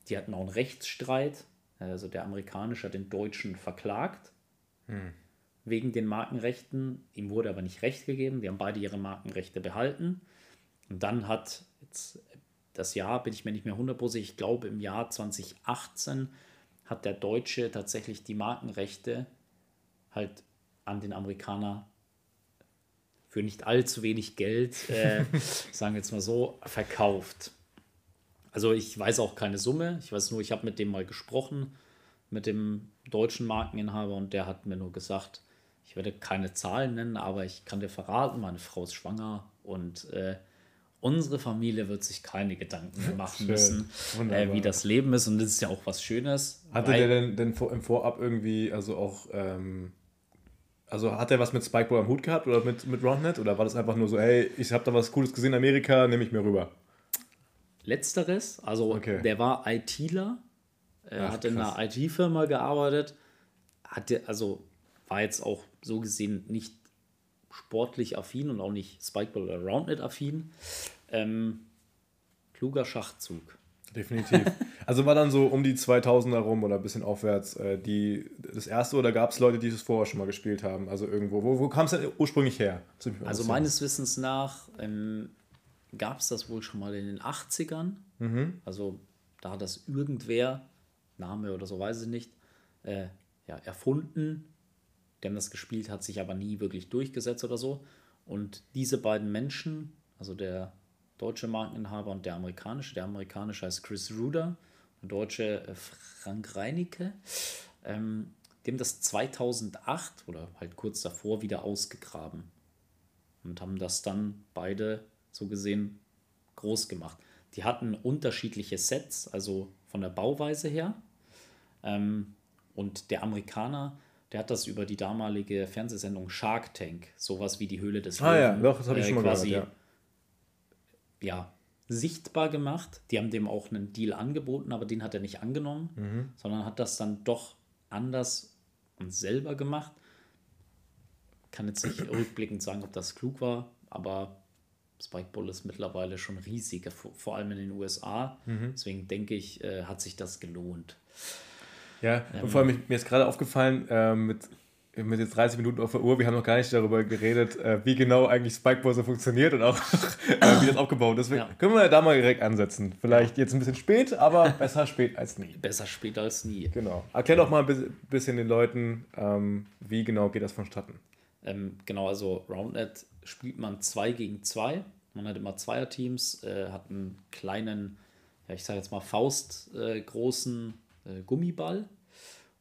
Die hatten auch einen Rechtsstreit. Also der amerikanische hat den Deutschen verklagt hm. wegen den Markenrechten. Ihm wurde aber nicht recht gegeben. Die haben beide ihre Markenrechte behalten. Und dann hat jetzt das Jahr, bin ich mir nicht mehr hundertprozentig, ich glaube im Jahr 2018 hat der Deutsche tatsächlich die Markenrechte halt an den Amerikaner für nicht allzu wenig Geld, äh, sagen wir jetzt mal so, verkauft. Also ich weiß auch keine Summe. Ich weiß nur, ich habe mit dem mal gesprochen, mit dem deutschen Markeninhaber und der hat mir nur gesagt, ich werde keine Zahlen nennen, aber ich kann dir verraten, meine Frau ist schwanger und äh, unsere Familie wird sich keine Gedanken mehr machen Schön. müssen, äh, wie das Leben ist. Und das ist ja auch was Schönes. Hatte der denn, denn im Vorab irgendwie, also auch, ähm, also hat er was mit Spikeball am Hut gehabt oder mit, mit Roundnet? Oder war das einfach nur so, hey, ich habe da was Cooles gesehen in Amerika, nehme ich mir rüber? Letzteres, also okay. der war ITler, er Ach, hat in einer IT-Firma gearbeitet, hatte, also war jetzt auch so gesehen nicht sportlich affin und auch nicht Spikeball oder Roundnet affin. Ähm, kluger Schachzug. Definitiv. Also war dann so um die 2000er rum oder ein bisschen aufwärts äh, die, das erste oder gab es Leute, die das vorher schon mal gespielt haben? Also irgendwo. Wo, wo kam es denn ursprünglich her? Also meines Wissens nach ähm, gab es das wohl schon mal in den 80ern. Mhm. Also da hat das irgendwer, Name oder so weiß ich nicht, äh, ja, erfunden haben das gespielt, hat sich aber nie wirklich durchgesetzt oder so. Und diese beiden Menschen, also der deutsche Markeninhaber und der amerikanische, der amerikanische heißt Chris Ruder, der deutsche äh, Frank Reinicke, ähm, die haben das 2008 oder halt kurz davor wieder ausgegraben und haben das dann beide so gesehen groß gemacht. Die hatten unterschiedliche Sets, also von der Bauweise her. Ähm, und der Amerikaner der hat das über die damalige Fernsehsendung Shark Tank, sowas wie die Höhle des Löwen. Ah ja, doch, das habe ich äh, schon mal quasi, gehört, ja. ja. sichtbar gemacht. Die haben dem auch einen Deal angeboten, aber den hat er nicht angenommen, mhm. sondern hat das dann doch anders und selber gemacht. Kann jetzt nicht rückblickend sagen, ob das klug war, aber Spikeball ist mittlerweile schon riesig, vor allem in den USA. Mhm. Deswegen denke ich, äh, hat sich das gelohnt. Ja, ähm, und vor allem, mir ist gerade aufgefallen, äh, mit, mit jetzt 30 Minuten auf der Uhr, wir haben noch gar nicht darüber geredet, äh, wie genau eigentlich Spikeball so funktioniert und auch äh, wie das aufgebaut ist. Ja. Können wir da mal direkt ansetzen. Vielleicht jetzt ein bisschen spät, aber besser spät als nie. Besser spät als nie. Genau. Erklär doch mal ein bisschen den Leuten, ähm, wie genau geht das vonstatten. Ähm, genau, also Roundnet spielt man 2 gegen 2. Man hat immer Zweierteams, äh, hat einen kleinen, ja, ich sage jetzt mal faustgroßen äh, Gummiball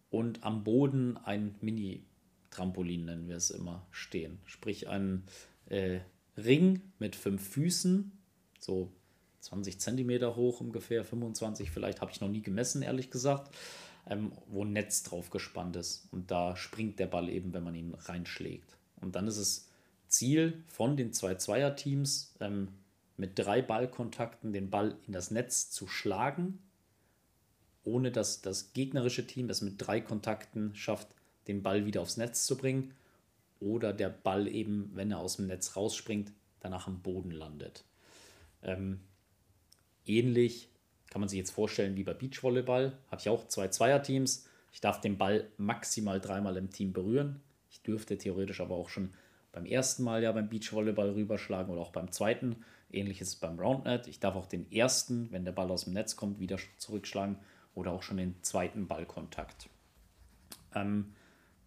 und am Boden ein Mini-Trampolin, nennen wir es immer, stehen. Sprich ein äh, Ring mit fünf Füßen, so 20 Zentimeter hoch ungefähr, 25 vielleicht, habe ich noch nie gemessen, ehrlich gesagt, ähm, wo ein Netz drauf gespannt ist. Und da springt der Ball eben, wenn man ihn reinschlägt. Und dann ist es Ziel von den zwei Zweierteams, ähm, mit drei Ballkontakten den Ball in das Netz zu schlagen ohne dass das gegnerische Team es mit drei Kontakten schafft, den Ball wieder aufs Netz zu bringen. Oder der Ball eben, wenn er aus dem Netz rausspringt, danach am Boden landet. Ähm, ähnlich kann man sich jetzt vorstellen wie bei Beachvolleyball. Habe ich auch zwei Zweierteams. Ich darf den Ball maximal dreimal im Team berühren. Dürfte theoretisch aber auch schon beim ersten Mal ja beim Beachvolleyball rüberschlagen oder auch beim zweiten. Ähnliches beim Roundnet. Ich darf auch den ersten, wenn der Ball aus dem Netz kommt, wieder zurückschlagen oder auch schon den zweiten Ballkontakt. Ähm,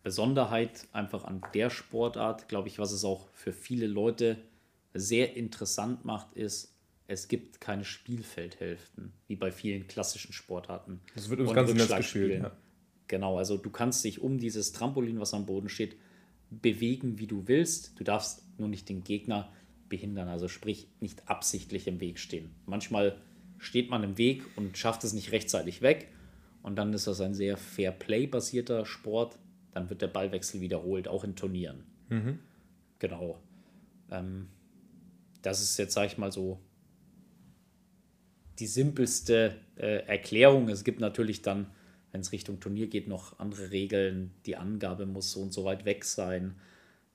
Besonderheit einfach an der Sportart, glaube ich, was es auch für viele Leute sehr interessant macht, ist, es gibt keine Spielfeldhälften, wie bei vielen klassischen Sportarten. Das wird ums ganze Netz gespielt. Ja. Genau, also du kannst dich um dieses Trampolin, was am Boden steht, bewegen, wie du willst. Du darfst nur nicht den Gegner behindern, also sprich nicht absichtlich im Weg stehen. Manchmal steht man im Weg und schafft es nicht rechtzeitig weg. Und dann ist das ein sehr Fair-Play-basierter Sport. Dann wird der Ballwechsel wiederholt, auch in Turnieren. Mhm. Genau. Ähm, das ist jetzt, sag ich mal, so die simpelste äh, Erklärung. Es gibt natürlich dann, wenn es Richtung Turnier geht, noch andere Regeln. Die Angabe muss so und so weit weg sein.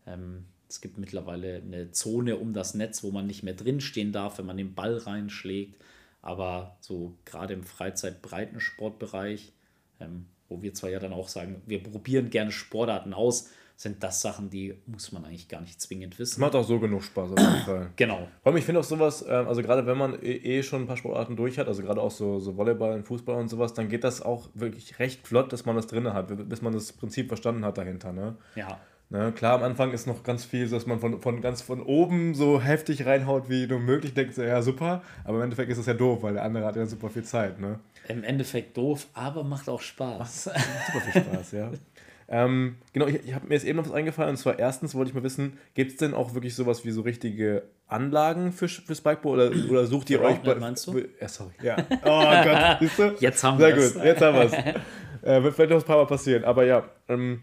Ähm, es gibt mittlerweile eine Zone um das Netz, wo man nicht mehr drinstehen darf, wenn man den Ball reinschlägt. Aber so gerade im Freizeit-Breitensportbereich, ähm, wo wir zwar ja dann auch sagen, wir probieren gerne Sportarten aus, sind das Sachen, die muss man eigentlich gar nicht zwingend wissen. Macht auch so genug Spaß auf jeden Fall. Genau. Vor allem, ich finde auch sowas, ähm, also gerade wenn man eh, eh schon ein paar Sportarten durch hat, also gerade auch so, so Volleyball und Fußball und sowas, dann geht das auch wirklich recht flott, dass man das drin hat, bis man das Prinzip verstanden hat dahinter. Ne? Ja. Ne, klar, am Anfang ist noch ganz viel, dass man von, von ganz von oben so heftig reinhaut, wie nur möglich, denkt ja super, aber im Endeffekt ist es ja doof, weil der andere hat ja super viel Zeit. Ne? Im Endeffekt doof, aber macht auch Spaß. Macht super viel Spaß, ja. Ähm, genau, ich, ich habe mir jetzt eben noch was eingefallen und zwar erstens wollte ich mal wissen, gibt es denn auch wirklich sowas wie so richtige Anlagen für, für Spikeball oder, oder sucht ihr euch bei. Meinst du? Ja, sorry. Ja. Oh Gott, siehst du? Jetzt haben wir es. Sehr gut, jetzt haben wir es. äh, wird vielleicht noch ein paar Mal passieren, aber ja. Ähm,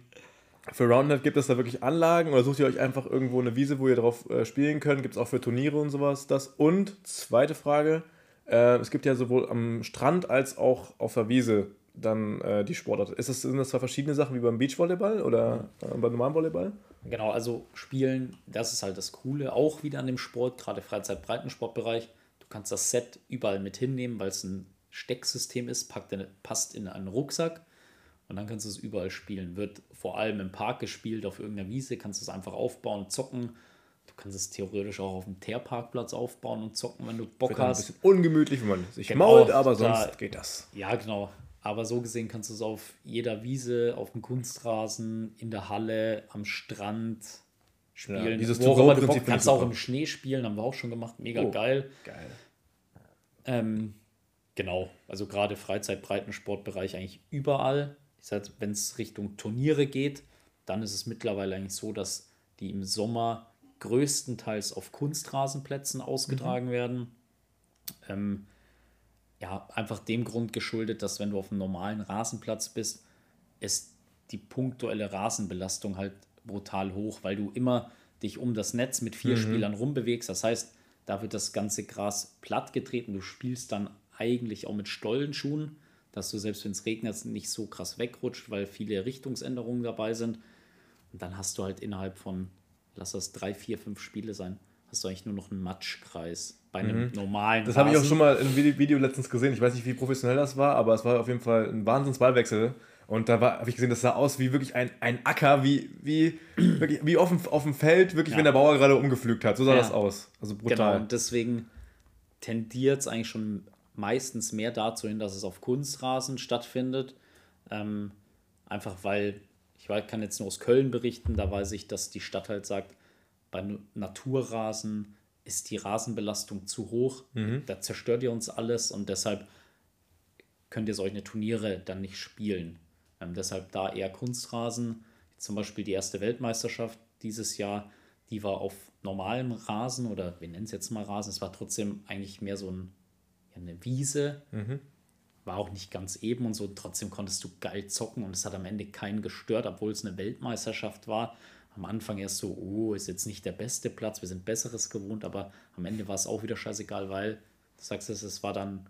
für Roundnet gibt es da wirklich Anlagen oder sucht ihr euch einfach irgendwo eine Wiese, wo ihr drauf äh, spielen könnt? Gibt es auch für Turniere und sowas das? Und zweite Frage, äh, es gibt ja sowohl am Strand als auch auf der Wiese dann äh, die Sportart. Ist das, sind das zwei verschiedene Sachen wie beim Beachvolleyball oder äh, beim normalen Volleyball? Genau, also Spielen, das ist halt das Coole, auch wieder an dem Sport, gerade Freizeit-Breitensportbereich. Du kannst das Set überall mit hinnehmen, weil es ein Stecksystem ist, packt in, passt in einen Rucksack und dann kannst du es überall spielen. Wird vor allem im Park gespielt, auf irgendeiner Wiese, kannst du es einfach aufbauen, zocken. Du kannst es theoretisch auch auf dem Teerparkplatz aufbauen und zocken, wenn du Bock hast. Ein bisschen ungemütlich, wenn man sich genau, mault, aber sonst da, geht das. Ja, genau. Aber so gesehen kannst du es auf jeder Wiese, auf dem Kunstrasen, in der Halle, am Strand spielen. Ja, dieses Wo auch du kannst auch im Schnee spielen, haben wir auch schon gemacht. Mega oh, geil. Geil. Ähm, genau, also gerade Freizeit, Breitensportbereich eigentlich überall. Ich sage, wenn es Richtung Turniere geht, dann ist es mittlerweile eigentlich so, dass die im Sommer größtenteils auf Kunstrasenplätzen ausgetragen mhm. werden. Ähm, ja, einfach dem Grund geschuldet, dass wenn du auf einem normalen Rasenplatz bist, ist die punktuelle Rasenbelastung halt brutal hoch, weil du immer dich um das Netz mit vier mhm. Spielern rumbewegst. Das heißt, da wird das ganze Gras platt getreten. Du spielst dann eigentlich auch mit Stollenschuhen, dass du selbst wenn es regnet nicht so krass wegrutscht, weil viele Richtungsänderungen dabei sind. Und dann hast du halt innerhalb von, lass das drei, vier, fünf Spiele sein, hast du eigentlich nur noch einen Matschkreis bei einem mhm. normalen. Das habe ich auch schon mal im Video letztens gesehen. Ich weiß nicht, wie professionell das war, aber es war auf jeden Fall ein Wahnsinnsballwechsel. Und da habe ich gesehen, das sah aus wie wirklich ein, ein Acker, wie, wie, wirklich, wie auf, dem, auf dem Feld, wirklich, ja. wenn der Bauer gerade umgepflügt hat. So sah ja. das aus. Also brutal. Genau, und deswegen tendiert es eigentlich schon meistens mehr dazu hin, dass es auf Kunstrasen stattfindet. Ähm, einfach weil, ich kann jetzt nur aus Köln berichten, da weiß ich, dass die Stadt halt sagt, bei Naturrasen ist die Rasenbelastung zu hoch. Mhm. Da zerstört ihr uns alles und deshalb könnt ihr solche Turniere dann nicht spielen. Ähm, deshalb da eher Kunstrasen. Zum Beispiel die erste Weltmeisterschaft dieses Jahr, die war auf normalem Rasen oder wir nennen es jetzt mal Rasen. Es war trotzdem eigentlich mehr so ein, ja, eine Wiese. Mhm. War auch nicht ganz eben und so. Trotzdem konntest du geil zocken und es hat am Ende keinen gestört, obwohl es eine Weltmeisterschaft war am Anfang erst so, oh, ist jetzt nicht der beste Platz, wir sind Besseres gewohnt, aber am Ende war es auch wieder scheißegal, weil, du sagst es, es war dann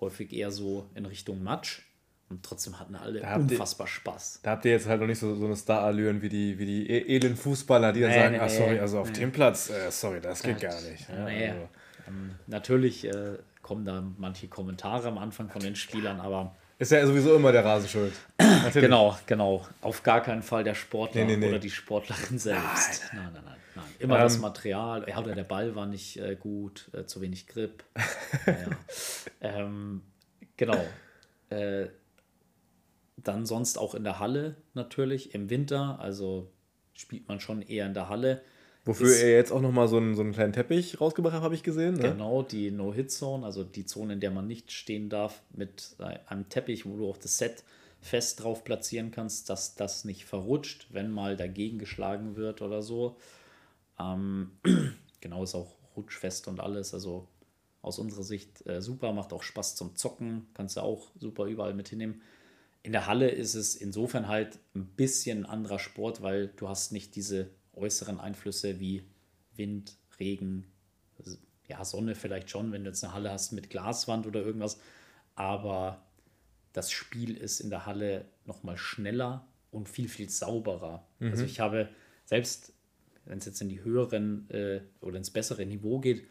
häufig eher so in Richtung Matsch. Und trotzdem hatten alle unfassbar ihr, Spaß. Da habt ihr jetzt halt noch nicht so, so eine Star-Allüren wie die, wie die e-, edlen Fußballer, die dann nee, sagen, nee, ah, sorry, also auf nee. dem Platz, äh, sorry, das geht gar nicht. Ja, also. ähm, natürlich äh, kommen da manche Kommentare am Anfang von den Spielern, aber ist ja sowieso immer der Rasen schuld. genau, genau. Auf gar keinen Fall der Sportler nee, nee, nee. oder die Sportlerin selbst. Nein, nein, nein. nein. Immer ähm, das Material. Ja, oder der Ball war nicht äh, gut, äh, zu wenig Grip. ja. ähm, genau. Äh, dann sonst auch in der Halle natürlich, im Winter. Also spielt man schon eher in der Halle. Wofür er jetzt auch nochmal so einen, so einen kleinen Teppich rausgebracht hat, habe ich gesehen. Ne? Genau, die No-Hit-Zone, also die Zone, in der man nicht stehen darf, mit einem Teppich, wo du auch das Set fest drauf platzieren kannst, dass das nicht verrutscht, wenn mal dagegen geschlagen wird oder so. Ähm, genau, ist auch rutschfest und alles. Also aus unserer Sicht äh, super, macht auch Spaß zum Zocken, kannst du auch super überall mit hinnehmen. In der Halle ist es insofern halt ein bisschen ein anderer Sport, weil du hast nicht diese äußeren Einflüsse wie Wind, Regen, ja, Sonne vielleicht schon, wenn du jetzt eine Halle hast mit Glaswand oder irgendwas. Aber das Spiel ist in der Halle nochmal schneller und viel, viel sauberer. Mhm. Also ich habe selbst, wenn es jetzt in die höheren äh, oder ins bessere Niveau geht,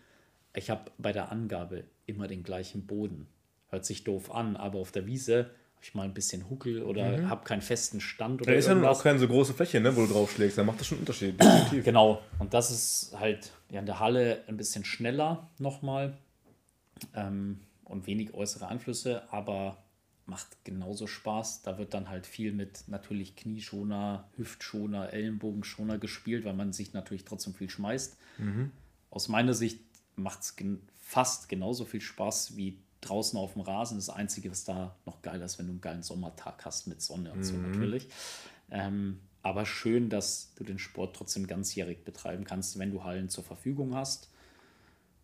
ich habe bei der Angabe immer den gleichen Boden. Hört sich doof an, aber auf der Wiese ich mal ein bisschen Huckel oder mhm. habe keinen festen Stand oder Da ist ja nun auch keine so große Fläche, ne, wo du draufschlägst. Da macht das schon einen Unterschied. genau. Und das ist halt ja, in der Halle ein bisschen schneller nochmal ähm, und wenig äußere Einflüsse, aber macht genauso Spaß. Da wird dann halt viel mit natürlich Knieschoner, Hüftschoner, Ellenbogenschoner gespielt, weil man sich natürlich trotzdem viel schmeißt. Mhm. Aus meiner Sicht macht es gen fast genauso viel Spaß wie draußen auf dem Rasen. Das Einzige, was da noch geil ist, wenn du einen geilen Sommertag hast mit Sonne und mhm. so natürlich. Ähm, aber schön, dass du den Sport trotzdem ganzjährig betreiben kannst, wenn du Hallen zur Verfügung hast.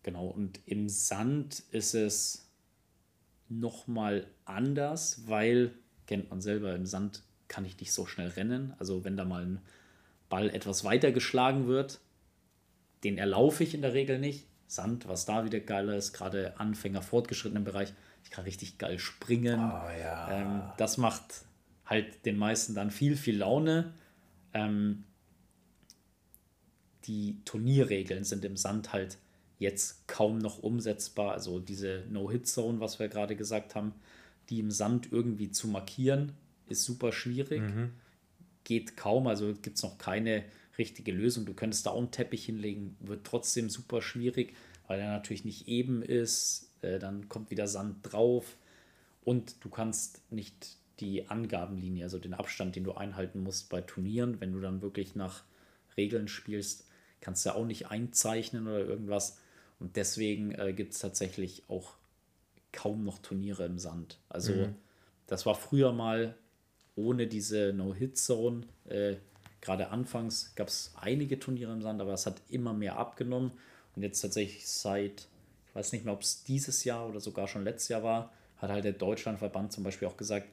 Genau, und im Sand ist es nochmal anders, weil, kennt man selber, im Sand kann ich nicht so schnell rennen. Also wenn da mal ein Ball etwas weiter geschlagen wird, den erlaufe ich in der Regel nicht. Sand, was da wieder geiler ist, gerade Anfänger, fortgeschrittenen Bereich, ich kann richtig geil springen. Oh, ja. ähm, das macht halt den meisten dann viel, viel Laune. Ähm, die Turnierregeln sind im Sand halt jetzt kaum noch umsetzbar. Also diese No-Hit-Zone, was wir gerade gesagt haben, die im Sand irgendwie zu markieren, ist super schwierig. Mhm. Geht kaum, also gibt es noch keine richtige Lösung. Du könntest da auch einen Teppich hinlegen, wird trotzdem super schwierig, weil er natürlich nicht eben ist. Äh, dann kommt wieder Sand drauf und du kannst nicht die Angabenlinie, also den Abstand, den du einhalten musst bei Turnieren, wenn du dann wirklich nach Regeln spielst, kannst du ja auch nicht einzeichnen oder irgendwas. Und deswegen äh, gibt es tatsächlich auch kaum noch Turniere im Sand. Also Mhm. das war früher mal ohne diese No-Hit-Zone. Äh, Gerade anfangs gab es einige Turniere im Sand, aber es hat immer mehr abgenommen. Und jetzt tatsächlich seit, ich weiß nicht mehr, ob es dieses Jahr oder sogar schon letztes Jahr war, hat halt der Deutschlandverband zum Beispiel auch gesagt,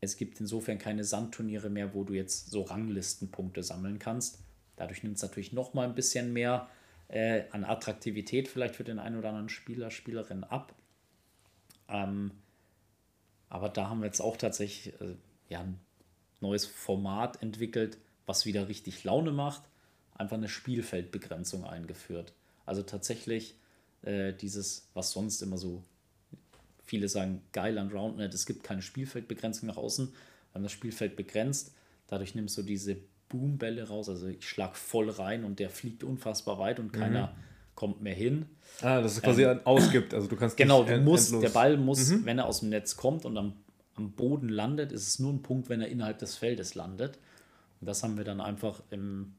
es gibt insofern keine Sandturniere mehr, wo du jetzt so Ranglistenpunkte sammeln kannst. Dadurch nimmt es natürlich noch mal ein bisschen mehr äh, an Attraktivität vielleicht für den einen oder anderen Spieler, Spielerin ab. Ähm, aber da haben wir jetzt auch tatsächlich äh, ja, ein neues Format entwickelt, was wieder richtig Laune macht. Einfach eine Spielfeldbegrenzung eingeführt. Also tatsächlich äh, dieses, was sonst immer so viele sagen, geil an Roundnet, es gibt keine Spielfeldbegrenzung nach außen. Wir haben das Spielfeld begrenzt. Dadurch nimmst du diese Boombälle raus. Also ich schlag voll rein und der fliegt unfassbar weit und keiner kommt mehr hin. Ah, dass es quasi ausgibt. Also du kannst Ähm, Genau, du musst, endlos- der Ball muss, wenn er aus dem Netz kommt und am, am Boden landet, ist es nur ein Punkt, wenn er innerhalb des Feldes landet. Und das haben wir dann einfach im,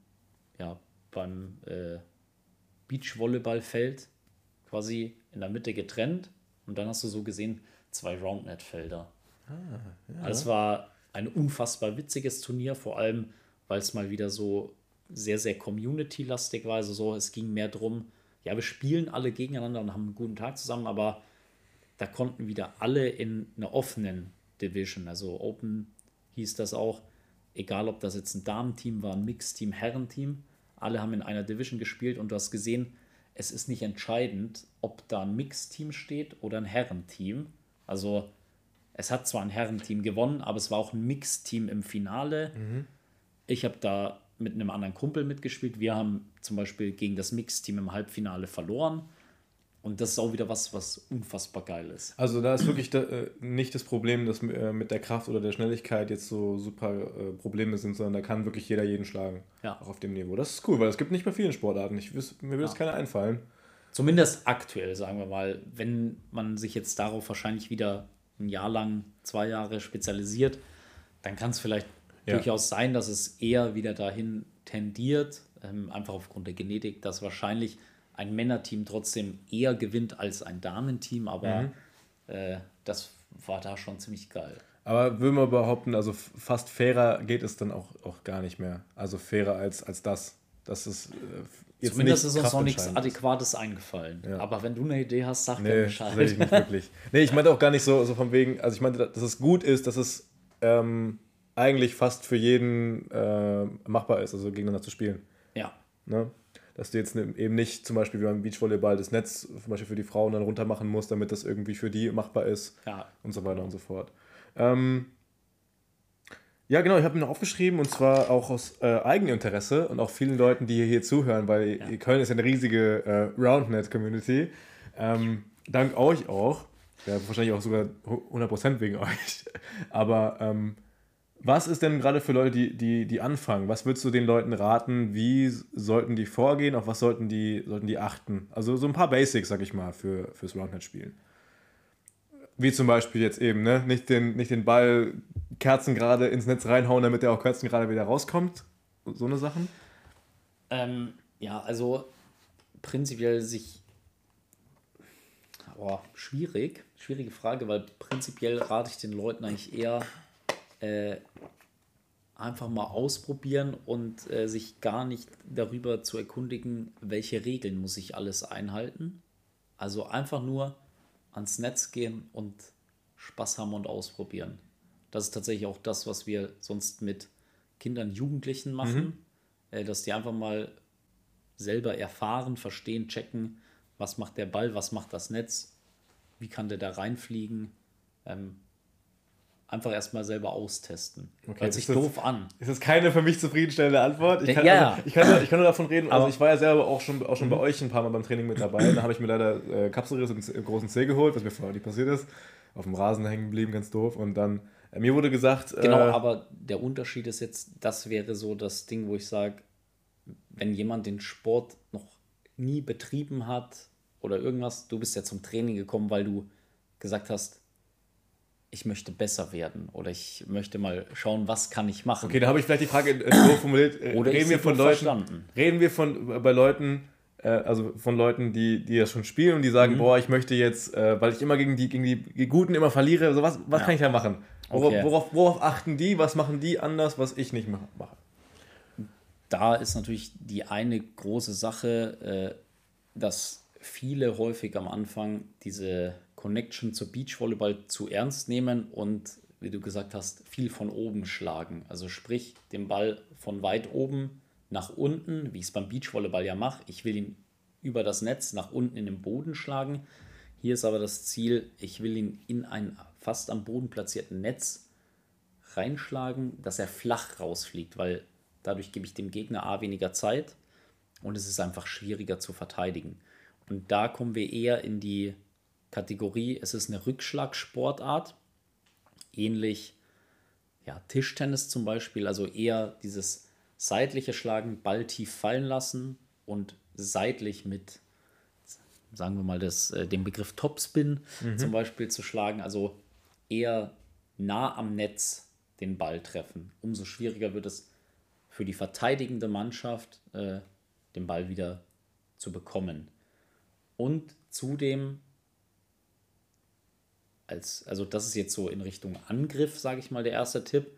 ja, beim äh, Beachvolleyballfeld quasi in der Mitte getrennt. Und dann hast du so gesehen zwei Roundnet-Felder. Also es war ein unfassbar witziges Turnier, vor allem, weil es mal wieder so sehr, sehr community-lastig war. Also so, es ging mehr drum, ja, wir spielen alle gegeneinander und haben einen guten Tag zusammen, aber da konnten wieder alle in einer offenen Division, also Open hieß das auch, egal ob das jetzt ein Damenteam war, ein Mixteam, Herrenteam, alle haben in einer Division gespielt und du hast gesehen, es ist nicht entscheidend, ob da ein Mixteam steht oder ein Herrenteam. Also es hat zwar ein Herrenteam gewonnen, aber es war auch ein Mixteam im Finale. Ich habe da mit einem anderen Kumpel mitgespielt. Wir haben zum Beispiel gegen das Mixteam im Halbfinale verloren. Und das ist auch wieder was, was unfassbar geil ist. Also da ist wirklich da, äh, nicht das Problem, dass äh, mit der Kraft oder der Schnelligkeit jetzt so super äh, Probleme sind, sondern da kann wirklich jeder jeden schlagen. Ja. Auch auf dem Niveau. Das ist cool, weil es gibt nicht bei vielen Sportarten. Ich wüs mir würde es Ja. keiner einfallen. Zumindest aktuell, sagen wir mal. Wenn man sich jetzt darauf wahrscheinlich wieder ein Jahr lang, zwei Jahre spezialisiert, dann kann es vielleicht Ja. durchaus sein, dass es eher wieder dahin tendiert, ähm, einfach aufgrund der Genetik, dass wahrscheinlich ein Männerteam trotzdem eher gewinnt als ein Damenteam, aber Mhm. äh, das war da schon ziemlich geil. Aber würde man behaupten, also fast fairer geht es dann auch, auch gar nicht mehr. Also fairer als, als das. Das ist äh, jetzt Zumindest ist uns noch nichts. Adäquates eingefallen. Ja. Aber wenn du eine Idee hast, sag Nee, gerne Bescheid. tatsächlich nicht wirklich. Nee, ich meinte auch gar nicht so, so von wegen, also ich meinte, dass es gut ist, dass es ähm, eigentlich fast für jeden äh, machbar ist, also gegeneinander zu spielen. Ja, Ne? Dass du jetzt ne- eben nicht zum Beispiel wie beim Beachvolleyball das Netz zum Beispiel für die Frauen dann runter machen musst, damit das irgendwie für die machbar ist ja. und so weiter und so fort. Ähm, ja, genau, ich habe mir noch aufgeschrieben und zwar auch aus äh, Eigeninteresse und auch vielen Leuten, die hier, hier zuhören, weil Köln ist ja eine riesige äh, Roundnet-Community. Ähm, dank euch auch. Ja, wahrscheinlich auch sogar 100% wegen euch. Aber ähm, was ist denn gerade für Leute, die, die, die anfangen? Was würdest du den Leuten raten? Wie sollten die vorgehen? Auf was sollten die, sollten die achten? Also so ein paar Basics, sag ich mal, für, fürs Roundnet-Spielen. Wie zum Beispiel jetzt eben, ne? Nicht den, nicht den Ball kerzengerade ins Netz reinhauen, damit der auch kerzengerade wieder rauskommt. So eine Sachen. Ähm, ja, also prinzipiell sich. Boah, schwierig. Schwierige Frage, weil prinzipiell rate ich den Leuten eigentlich eher äh, einfach mal ausprobieren und äh, sich gar nicht darüber zu erkundigen, welche Regeln muss ich alles einhalten. Also einfach nur ans Netz gehen und Spaß haben und ausprobieren. Das ist tatsächlich auch das, was wir sonst mit Kindern, Jugendlichen machen, mhm. äh, dass die einfach mal selber erfahren, verstehen, checken, was macht der Ball, was macht das Netz, wie kann der da reinfliegen. Ähm, einfach erstmal selber austesten. Okay, Hört sich doof an. Ist das keine für mich zufriedenstellende Antwort? Ich kann, ja. also, ich kann, nur, ich kann nur davon reden, also ich war ja selber auch schon, auch schon bei mhm. euch ein paar Mal beim Training mit dabei. Da habe ich mir leider äh, Kapselriss im großen C geholt, was mir vorher nicht passiert ist. Auf dem Rasen hängen geblieben, ganz doof. Und dann, äh, mir wurde gesagt... Genau, äh, aber der Unterschied ist jetzt, das wäre so das Ding, wo ich sage, wenn jemand den Sport noch nie betrieben hat oder irgendwas, du bist ja zum Training gekommen, weil du gesagt hast, ich möchte besser werden oder ich möchte mal schauen, was kann ich machen. Okay, da habe ich vielleicht die Frage äh, so formuliert. Äh, oder reden wir von Leuten, verstanden. reden wir von bei Leuten, äh, also von Leuten, die, die das schon spielen und die sagen, mhm. boah, ich möchte jetzt, äh, weil ich immer gegen die, gegen die Guten immer verliere, so was, was ja. kann ich da machen? Worauf, okay. worauf, worauf achten die? Was machen die anders, was ich nicht mache? Da ist natürlich die eine große Sache, äh, dass viele häufig am Anfang diese Connection zur Beachvolleyball zu ernst nehmen und, wie du gesagt hast, viel von oben schlagen. Also sprich, den Ball von weit oben nach unten, wie ich es beim Beachvolleyball ja mache. Ich will ihn über das Netz nach unten in den Boden schlagen. Hier ist aber das Ziel, ich will ihn in ein fast am Boden platzierten Netz reinschlagen, dass er flach rausfliegt, weil dadurch gebe ich dem Gegner A weniger Zeit und es ist einfach schwieriger zu verteidigen. Und da kommen wir eher in die Kategorie, es ist eine Rückschlagsportart, ähnlich ja, Tischtennis zum Beispiel, also eher dieses seitliche Schlagen, Ball tief fallen lassen und seitlich mit, sagen wir mal, das, äh, den Begriff Topspin mhm. zum Beispiel zu schlagen, also eher nah am Netz den Ball treffen. Umso schwieriger wird es für die verteidigende Mannschaft, äh, den Ball wieder zu bekommen. Und zudem als, also das ist jetzt so in Richtung Angriff, sage ich mal, der erste Tipp.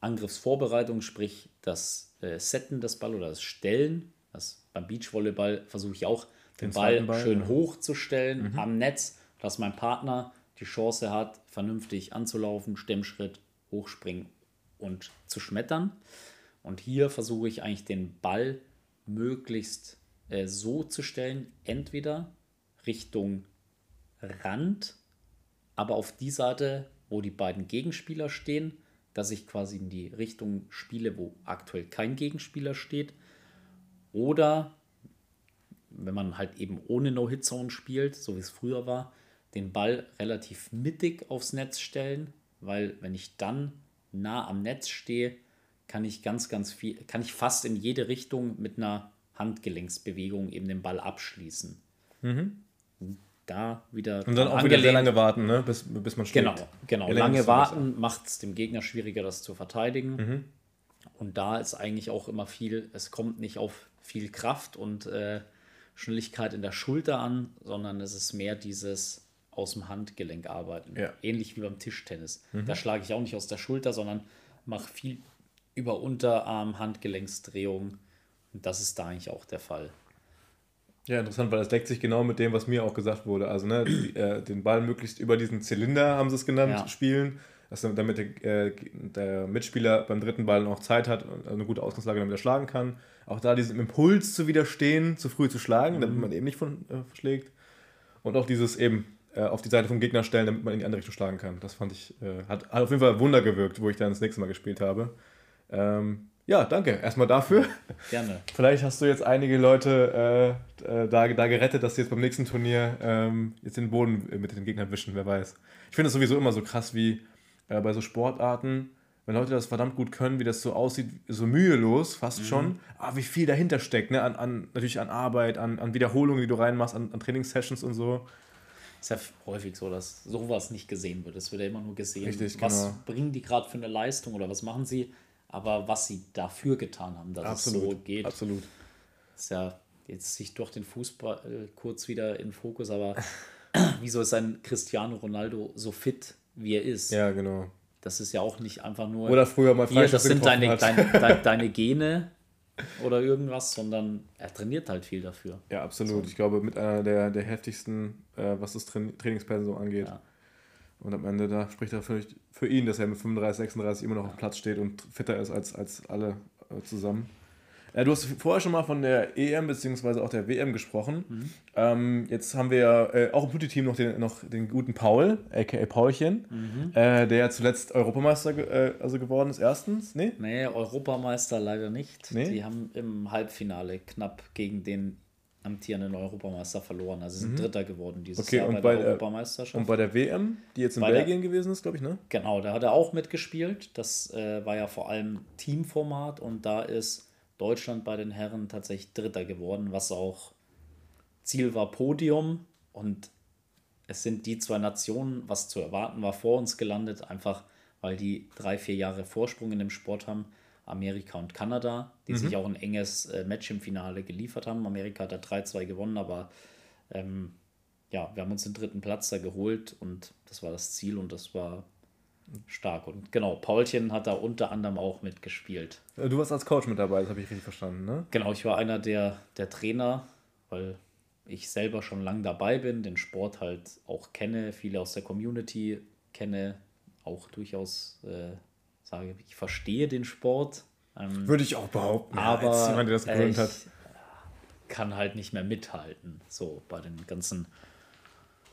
Angriffsvorbereitung, sprich das äh, Setten des Ball oder das Stellen. Das, beim Beachvolleyball versuche ich auch, den, den Ball, Ball, schön ja. hoch zu stellen mhm. am Netz, dass mein Partner die Chance hat, vernünftig anzulaufen, Stemmschritt, hochspringen und zu schmettern. Und hier versuche ich eigentlich den Ball möglichst äh, so zu stellen, entweder Richtung Rand aber auf die Seite, wo die beiden Gegenspieler stehen, dass ich quasi in die Richtung spiele, wo aktuell kein Gegenspieler steht. Oder wenn man halt eben ohne No-Hit-Zone spielt, so wie es früher war, den Ball relativ mittig aufs Netz stellen, weil wenn ich dann nah am Netz stehe, kann ich ganz, ganz viel, kann ich fast in jede Richtung mit einer Handgelenksbewegung eben den Ball abschließen. Mhm da wieder. Und dann auch wieder sehr lange warten, ne? bis, bis man steht. Genau, genau. Lange warten macht es dem Gegner schwieriger, das zu verteidigen. Mhm. Und da ist eigentlich auch immer viel, es kommt nicht auf viel Kraft und äh, Schnelligkeit in der Schulter an, sondern es ist mehr dieses aus dem Handgelenk arbeiten. Ja. Ähnlich wie beim Tischtennis. Mhm. Da schlage ich auch nicht aus der Schulter, sondern mache viel über Unterarm, Handgelenksdrehung. Und das ist da eigentlich auch der Fall. Ja, interessant, weil das deckt sich genau mit dem, was mir auch gesagt wurde. Also ne, die, äh, den Ball möglichst über diesen Zylinder, haben sie es genannt, ja. spielen. Dass, damit der, äh, der, Mitspieler beim dritten Ball noch Zeit hat und eine gute Ausgangslage damit er schlagen kann. Auch da diesem Impuls zu widerstehen, zu früh zu schlagen, mhm. damit man eben nicht von, äh, verschlägt. Und auch dieses eben äh, auf die Seite vom Gegner stellen, damit man in die andere Richtung schlagen kann. Das fand ich, äh, hat, hat auf jeden Fall Wunder gewirkt, wo ich dann das nächste Mal gespielt habe. Ähm, ja, danke erstmal dafür. Gerne. Vielleicht hast du jetzt einige Leute äh, äh, da, da gerettet, dass sie jetzt beim nächsten Turnier ähm, jetzt den Boden mit den Gegnern wischen, wer weiß. Ich finde es sowieso immer so krass wie äh, bei so Sportarten, wenn Leute das verdammt gut können, wie das so aussieht, so mühelos fast mhm. schon, aber ah, wie viel dahinter steckt, ne? an, an, natürlich an Arbeit, an, an Wiederholungen, die du reinmachst, an, an Trainingssessions und so. Ist ja häufig so, dass sowas nicht gesehen wird. Es wird ja immer nur gesehen, Richtig, was genau. bringen die gerade für eine Leistung oder was machen sie aber was sie dafür getan haben, dass absolut, es so geht. Absolut. Ist ja jetzt sich durch den Fußball äh, kurz wieder in Fokus, aber wieso ist ein Cristiano Ronaldo so fit, wie er ist? Ja, genau. das ist ja auch nicht einfach nur. Oder früher mal hier, das sind deine, hat. deine, deine, Gene oder irgendwas, sondern er trainiert halt viel dafür. Ja, absolut. Ich glaube, mit einer der, der heftigsten, äh, was das Tra Trainingspensum angeht. Ja. Und am Ende, da spricht er für, für ihn, dass er mit 35, 36 immer noch auf Platz steht und fitter ist als, als alle äh, zusammen. Äh, du hast vorher schon mal von der EM bzw. auch der WM gesprochen. Ähm, jetzt haben wir äh, auch im Putti-Team noch den, noch den guten Paul, aka Paulchen, äh, der ja zuletzt Europameister ge äh, also geworden ist, erstens. Nee? Nee, Europameister leider nicht. Nee? Die haben im Halbfinale knapp gegen den amtierenden Europameister verloren. Also sind Dritter geworden dieses Mhm. Okay, Jahr und bei, bei der der- Europameisterschaft. Und bei der WM, die jetzt in Bei der- Belgien gewesen ist, glaube ich, ne? Genau, da hat er auch mitgespielt. Das äh, war ja vor allem Teamformat und da ist Deutschland bei den Herren tatsächlich Dritter geworden, was auch Ziel war Podium und es sind die zwei Nationen, was zu erwarten war, vor uns gelandet, einfach weil die drei, vier Jahre Vorsprung in dem Sport haben. Amerika und Kanada, die sich auch ein enges äh, Match im Finale geliefert haben. Amerika hat da 3-2 gewonnen, aber ähm, ja, wir haben uns den dritten Platz da geholt und das war das Ziel und das war stark. Und genau, Paulchen hat da unter anderem auch mitgespielt. Äh, Du warst als Coach mit dabei, das habe ich richtig verstanden, ne? Genau, ich war einer der, der Trainer, weil ich selber schon lang dabei bin, den Sport halt auch kenne, viele aus der Community kenne, auch durchaus äh, sage, ich verstehe den Sport. Ähm, Würde ich auch behaupten. aber als jemand, der das äh, gegründet ich hat. kann halt nicht mehr mithalten, so bei den ganzen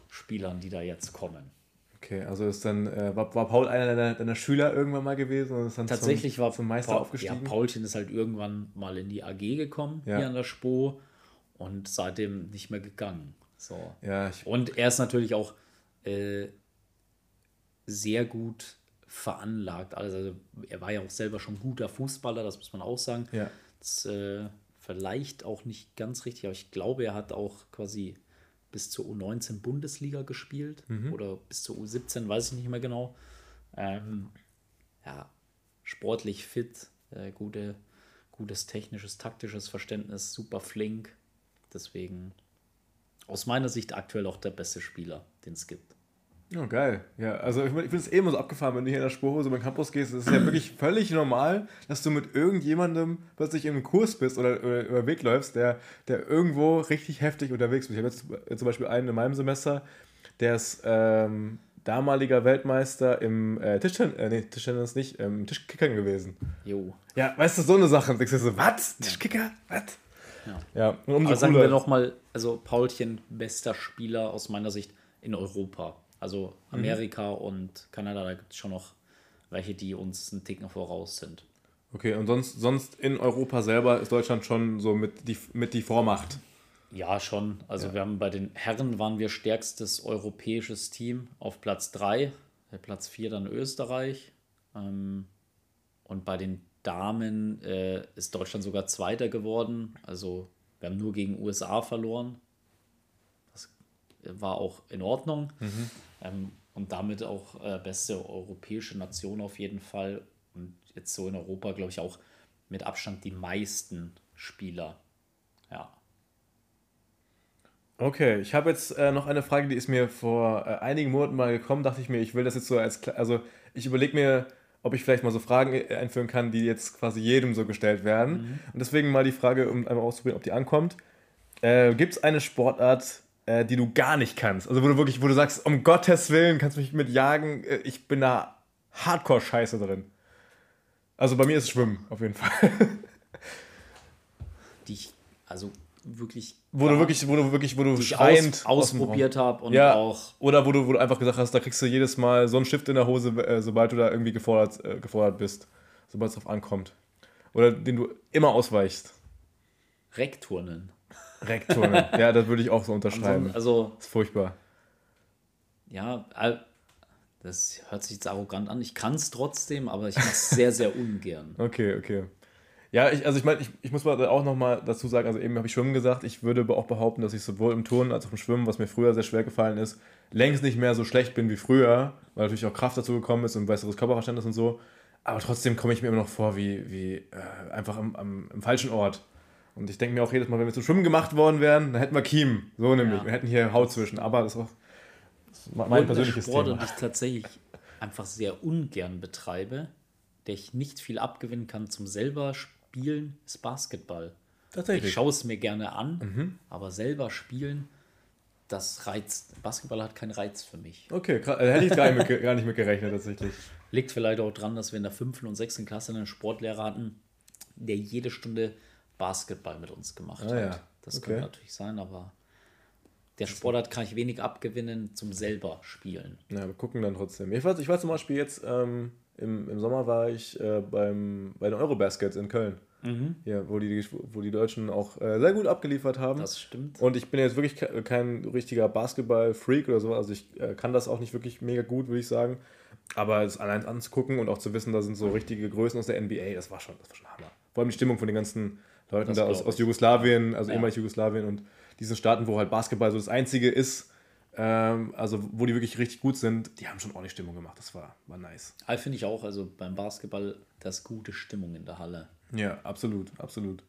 Spielern, die da jetzt kommen. Okay, also ist dann, äh, war, war Paul einer deiner, deiner Schüler irgendwann mal gewesen und ist dann Tatsächlich zum, war zum Meister Paul, aufgestiegen? Ja, Paulchen ist halt irgendwann mal in die AG gekommen, Ja. hier an der Spo, und seitdem nicht mehr gegangen. So. Ja, Und er ist natürlich auch äh, sehr gut veranlagt. Also er war ja auch selber schon guter Fußballer, das muss man auch sagen. ja. Das äh, vielleicht auch nicht ganz richtig, aber ich glaube, er hat auch quasi bis zur U19 Bundesliga gespielt oder bis zur U17, weiß ich nicht mehr genau. Ähm, ja, sportlich fit, äh, gute, gutes technisches, taktisches Verständnis, super flink. Deswegen aus meiner Sicht aktuell auch der beste Spieler, den es gibt. Oh, geil. Ja, also ich, ich finde es eh immer so abgefahren, wenn du hier in der Spurhose beim Campus gehst. Es ist ja wirklich völlig normal, dass du mit irgendjemandem plötzlich im Kurs bist oder, oder über den Weg läufst, der, der irgendwo richtig heftig unterwegs ist. Ich habe jetzt äh, zum Beispiel einen in meinem Semester, der ist ähm, damaliger Weltmeister im äh, Tischtennis, äh, nee, Tischtennis nicht, ähm, Tischkickern gewesen. Jo. Ja, weißt du, so eine Sache. Und du so, was? Tischkicker? Was? Ja. Ja, und umso Aber sagen wir nochmal, also Paulchen, bester Spieler aus meiner Sicht in Europa. Also Amerika und Kanada, da gibt es schon noch welche, die uns einen Ticken voraus sind. Okay, und sonst, sonst in Europa selber ist Deutschland schon so mit die, mit die Vormacht. Ja, schon. Also wir haben bei den Herren waren wir stärkstes europäisches Team auf Platz 3, Platz 4 dann Österreich. Ähm, und bei den Damen äh, ist Deutschland sogar Zweiter geworden. Also wir haben nur gegen USA verloren. War auch in Ordnung. Ähm, und damit auch äh, beste europäische Nation auf jeden Fall. Und jetzt so in Europa, glaube ich, auch mit Abstand die meisten Spieler. Ja. Okay, ich habe jetzt äh, noch eine Frage, die ist mir vor äh, einigen Monaten mal gekommen. Dachte ich mir, ich will das jetzt so als, also ich überlege mir, ob ich vielleicht mal so Fragen äh, einführen kann, die jetzt quasi jedem so gestellt werden. Und deswegen mal die Frage, um einmal auszuprobieren, ob die ankommt. Äh, Gibt es eine Sportart, äh, die du gar nicht kannst? Also wo du wirklich, wo du sagst, um Gottes Willen, kannst du mich mit jagen, äh, ich bin da Hardcore-Scheiße drin. Also bei mir ist es Schwimmen, auf jeden Fall. die ich also wirklich, wo du wirklich, wo du wirklich, wo du schreiend aus, ausprobiert habe und Ja, auch oder wo du, wo du einfach gesagt hast, da kriegst du jedes Mal so einen Stift in der Hose, äh, sobald du da irgendwie gefordert, äh, gefordert bist. Sobald es drauf ankommt. Oder den du immer ausweichst. Rekturnen. Rekturnen. ja, das würde ich auch so unterschreiben. Also, Das ist furchtbar. ja, das hört sich jetzt arrogant an. Ich kann es trotzdem, aber ich mache es sehr, sehr ungern. Okay, okay. Ja, ich, also ich meine, ich, ich muss mal auch nochmal dazu sagen, also eben habe ich Schwimmen gesagt, ich würde aber auch behaupten, dass ich sowohl im Turnen als auch im Schwimmen, was mir früher sehr schwer gefallen ist, längst nicht mehr so schlecht bin wie früher, weil natürlich auch Kraft dazu gekommen ist und besseres Körperverständnis und so. Aber trotzdem komme ich mir immer noch vor wie, wie äh, einfach am, am, im falschen Ort. Und ich denke mir auch jedes Mal, wenn wir zum Schwimmen gemacht worden wären, dann hätten wir Kiem. So nämlich. Ja. Wir hätten hier Haut zwischen. Aber das ist auch das ist mein Und persönliches Sportart, Thema. die ich tatsächlich einfach sehr ungern betreibe, der ich nicht viel abgewinnen kann zum selber spielen, ist Basketball. Tatsächlich. Ich schaue es mir gerne an, aber selber spielen, das reizt. Basketball hat keinen Reiz für mich. Okay, äh, hätte ich gar nicht, mit, gar nicht mit gerechnet tatsächlich. Liegt vielleicht auch dran, dass wir in der fünften und sechsten Klasse einen Sportlehrer hatten, der jede Stunde Basketball mit uns gemacht Ah, hat. ja. Das Okay. kann natürlich sein, aber der Sportart kann ich wenig abgewinnen zum selber spielen. Ja, wir gucken dann trotzdem. Ich war, ich war zum Beispiel jetzt, ähm, im, im Sommer war ich äh, beim, bei den Eurobaskets in Köln. Ja, wo die, wo die Deutschen auch äh, sehr gut abgeliefert haben. Das stimmt. Und ich bin jetzt wirklich ke- kein richtiger Basketball-Freak oder so. Also ich äh, kann das auch nicht wirklich mega gut, würde ich sagen. Aber es allein anzugucken und auch zu wissen, da sind so richtige Größen aus der NBA, das war schon, das war schon Hammer. Vor allem die Stimmung von den ganzen Leuten da aus, aus. Jugoslawien, also Ja. ehemalig Jugoslawien und diesen Staaten, wo halt Basketball so das Einzige ist, ähm, also wo die wirklich richtig gut sind, die haben schon ordentlich Stimmung gemacht. Das war, war nice. Aber finde ich auch, also beim Basketball, das gute Stimmung in der Halle. Ja, absolut, absolut.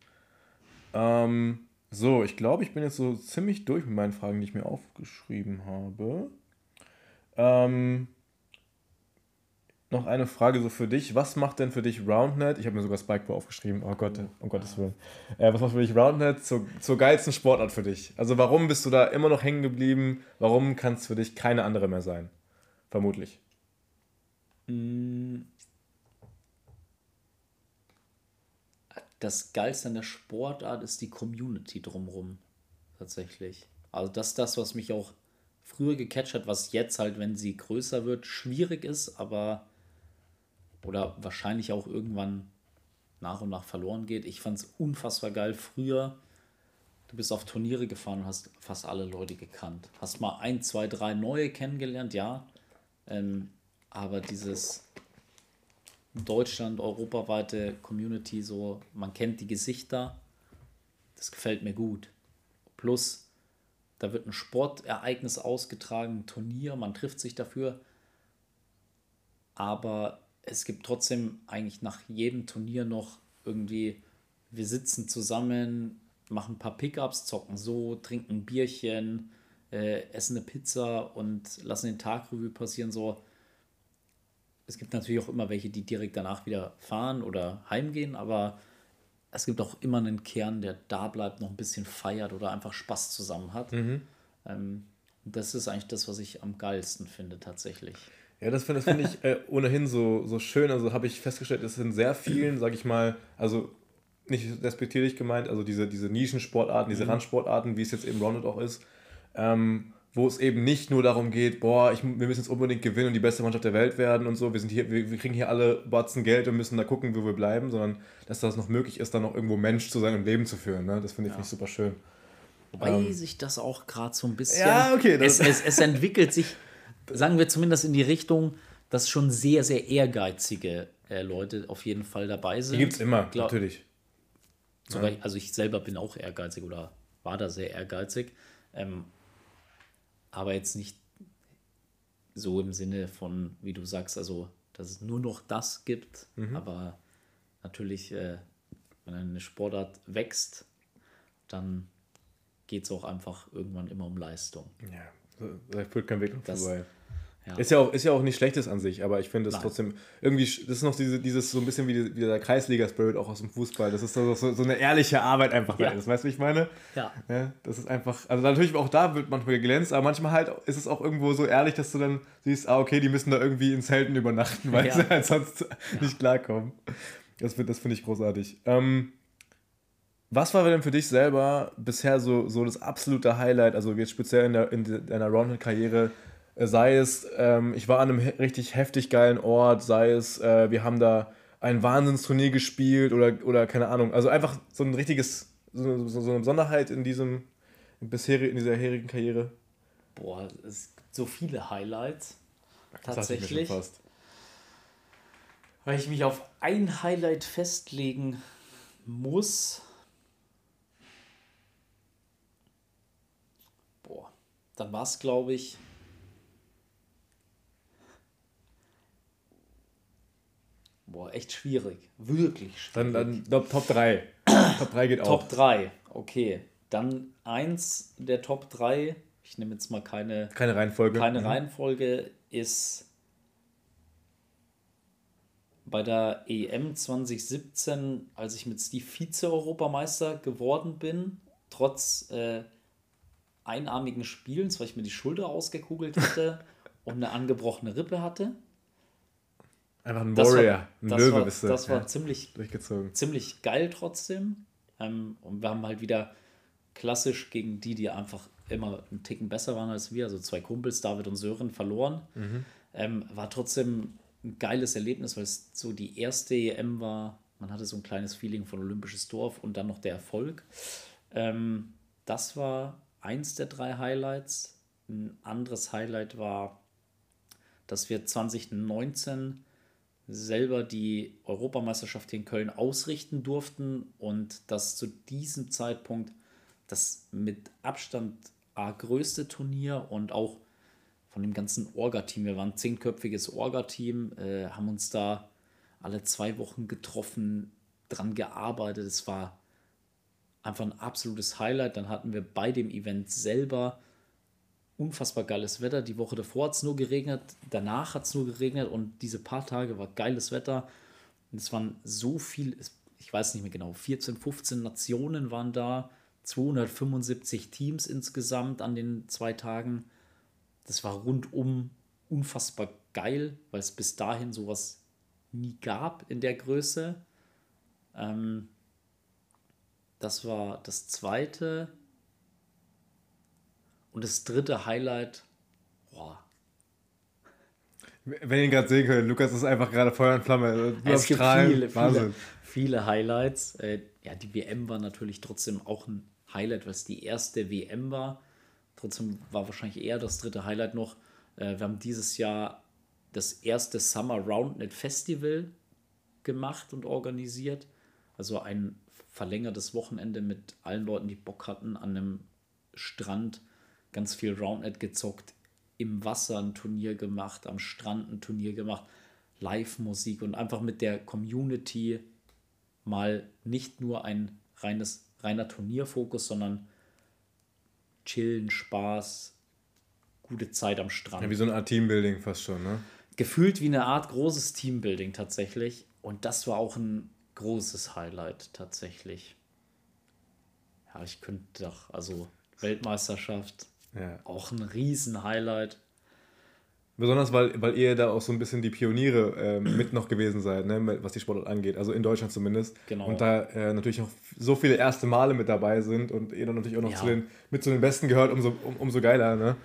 Ähm, so, ich glaube, ich bin jetzt so ziemlich durch mit meinen Fragen, die ich mir aufgeschrieben habe. Ähm, noch eine Frage so für dich. Was macht denn für dich Roundnet? Ich habe mir sogar Spikeball aufgeschrieben. Oh Gott, um Gottes Willen. Äh, was macht für dich Roundnet zur, zur geilsten Sportart für dich? Also warum bist du da immer noch hängen geblieben? Warum kann es für dich keine andere mehr sein? Vermutlich. Das Geilste an der Sportart ist die Community drumrum. Tatsächlich. Also das ist das, was mich auch früher gecatcht hat, was jetzt halt, wenn sie größer wird, schwierig ist, aber oder wahrscheinlich auch irgendwann nach und nach verloren geht. Ich fand es unfassbar geil. Früher, du bist auf Turniere gefahren und hast fast alle Leute gekannt. Hast mal ein, zwei, drei neue kennengelernt, ja. Ähm, aber dieses Deutschland, europaweite Community, so, man kennt die Gesichter, das gefällt mir gut. Plus, da wird ein Sportereignis ausgetragen, ein Turnier, man trifft sich dafür. Aber es gibt trotzdem eigentlich nach jedem Turnier noch irgendwie, wir sitzen zusammen, machen ein paar Pickups, zocken so, trinken ein Bierchen, äh, essen eine Pizza und lassen den Tag Revue passieren, so. Es gibt natürlich auch immer welche, die direkt danach wieder fahren oder heimgehen, aber es gibt auch immer einen Kern, der da bleibt, noch ein bisschen feiert oder einfach Spaß zusammen hat. Ähm, und das ist eigentlich das, was ich am geilsten finde, tatsächlich. Ja, das finde find ich äh, ohnehin so, so schön. Also habe ich festgestellt, es sind sehr vielen, sag ich mal, also nicht respektierlich gemeint, also diese, diese Nischensportarten, diese Randsportarten, wie es jetzt eben Rounded auch ist, ähm, wo es eben nicht nur darum geht, boah, ich, wir müssen jetzt unbedingt gewinnen und die beste Mannschaft der Welt werden und so, wir, sind hier, wir, wir kriegen hier alle Batzen Geld und müssen da gucken, wo wir bleiben, sondern dass das noch möglich ist, dann noch irgendwo Mensch zu sein und Leben zu führen. Ne? Das finde ich, find ich super schön. Wobei sich das auch gerade so ein bisschen. Ja, okay, das- Es, es, es entwickelt sich, sagen wir zumindest in die Richtung, dass schon sehr, sehr ehrgeizige äh, Leute auf jeden Fall dabei sind. Die gibt es immer, Glaub- natürlich. Sogar, also ich selber bin auch ehrgeizig oder war da sehr ehrgeizig. Ähm, aber jetzt nicht so im Sinne von, wie du sagst, also dass es nur noch das gibt. Aber natürlich, äh, wenn eine Sportart wächst, dann geht es auch einfach irgendwann immer um Leistung. Ja, da führt kein Weg Das- vorbei. ja. Ist, ja auch, ist ja auch nicht schlechtes an sich, aber ich finde es trotzdem irgendwie, das ist noch diese, dieses so ein bisschen wie, wie der Kreisliga-Spirit auch aus dem Fußball. Das ist so, so, so eine ehrliche Arbeit einfach Ja. ist. Weißt du, wie ich meine? Ja. Ja, das ist einfach, also natürlich auch da wird manchmal geglänzt, aber manchmal halt ist es auch irgendwo so ehrlich, dass du dann siehst, ah, okay, die müssen da irgendwie in Zelten übernachten, weil sie halt sonst nicht klarkommen. Das, das finde ich großartig. Ähm, was war denn für dich selber bisher so, so das absolute Highlight, also jetzt speziell in, der, in de- deiner Roundhead-Karriere, äh, sei es, ähm, ich war an einem richtig heftig geilen Ort, sei es, äh, wir haben da ein Wahnsinnsturnier gespielt oder, oder keine Ahnung, also einfach so ein richtiges, so, so, so eine Besonderheit in diesem, bisher, in dieser herigen Karriere. Boah, es gibt so viele Highlights. Das Tatsächlich. Weil ich mich auf ein Highlight festlegen muss. Boah, dann war es, glaube ich. Boah, echt schwierig. Wirklich schwierig. Dann, dann Top, Top 3. Top 3 geht Top auch. 3, okay. Dann eins der Top 3, ich nehme jetzt mal keine, Keine Reihenfolge. keine Mhm. Reihenfolge, ist bei der EM 2017, als ich mit Steve Vize-Europameister geworden bin, trotz äh, einarmigen Spielens, weil ich mir die Schulter ausgekugelt hatte und eine angebrochene Rippe hatte. Einfach ein Warrior, ein das Löwe war, bist du. Das war ja, ziemlich, durchgezogen. ziemlich geil trotzdem. Ähm, und wir haben halt wieder klassisch gegen die, die einfach immer einen Ticken besser waren als wir, also zwei Kumpels, David und Sören, verloren. Mhm. Ähm, war trotzdem ein geiles Erlebnis, weil es so die erste EM war. Man hatte so ein kleines Feeling von Olympisches Dorf und dann noch der Erfolg. Ähm, das war eins der drei Highlights. Ein anderes Highlight war, dass wir 2019 selber die Europameisterschaft in Köln ausrichten durften und dass zu diesem Zeitpunkt das mit Abstand A, größte Turnier und auch von dem ganzen Orga-Team. Wir waren ein zehnköpfiges Orga-Team, äh, haben uns da alle zwei Wochen getroffen, dran gearbeitet. Es war einfach ein absolutes Highlight. Dann hatten wir bei dem Event selber unfassbar geiles Wetter. Die Woche davor hat es nur geregnet, danach hat es nur geregnet und diese paar Tage war geiles Wetter. Und es waren so viel, ich weiß nicht mehr genau, 14, 15 Nationen waren da, 275 Teams insgesamt an den zwei Tagen. Das war rundum unfassbar geil, weil es bis dahin sowas nie gab in der Größe. Ähm, das war das zweite. Und das dritte Highlight, boah. Wenn ihr ihn gerade sehen könnt, Lukas ist einfach gerade Feuer und Flamme. Du es gibt viele, viele, viele, Highlights. Äh, ja, die WM war natürlich trotzdem auch ein Highlight, was die erste WM war. Trotzdem war wahrscheinlich eher das dritte Highlight noch. Äh, wir haben dieses Jahr das erste Summer Roundnet Festival gemacht und organisiert. Also ein verlängertes Wochenende mit allen Leuten, die Bock hatten, an einem Strand ganz viel Roundnet gezockt, im Wasser ein Turnier gemacht, am Strand ein Turnier gemacht, Live-Musik und einfach mit der Community mal nicht nur ein reines, reiner Turnierfokus, sondern chillen, Spaß, gute Zeit am Strand. Ja, wie so eine Art Teambuilding fast schon, ne? Gefühlt wie eine Art großes Teambuilding tatsächlich. Und das war auch ein großes Highlight tatsächlich. Ja, ich könnte doch, also Weltmeisterschaft, ja. Auch ein Riesen-Highlight. Besonders, weil, weil ihr da auch so ein bisschen die Pioniere äh, mit noch gewesen seid, ne, was die Sportart angeht. Also in Deutschland zumindest. Genau. Und da äh, natürlich auch so viele erste Male mit dabei sind und ihr dann natürlich auch noch ja. zu den, mit zu den Besten gehört, umso, um, umso geiler. Ne?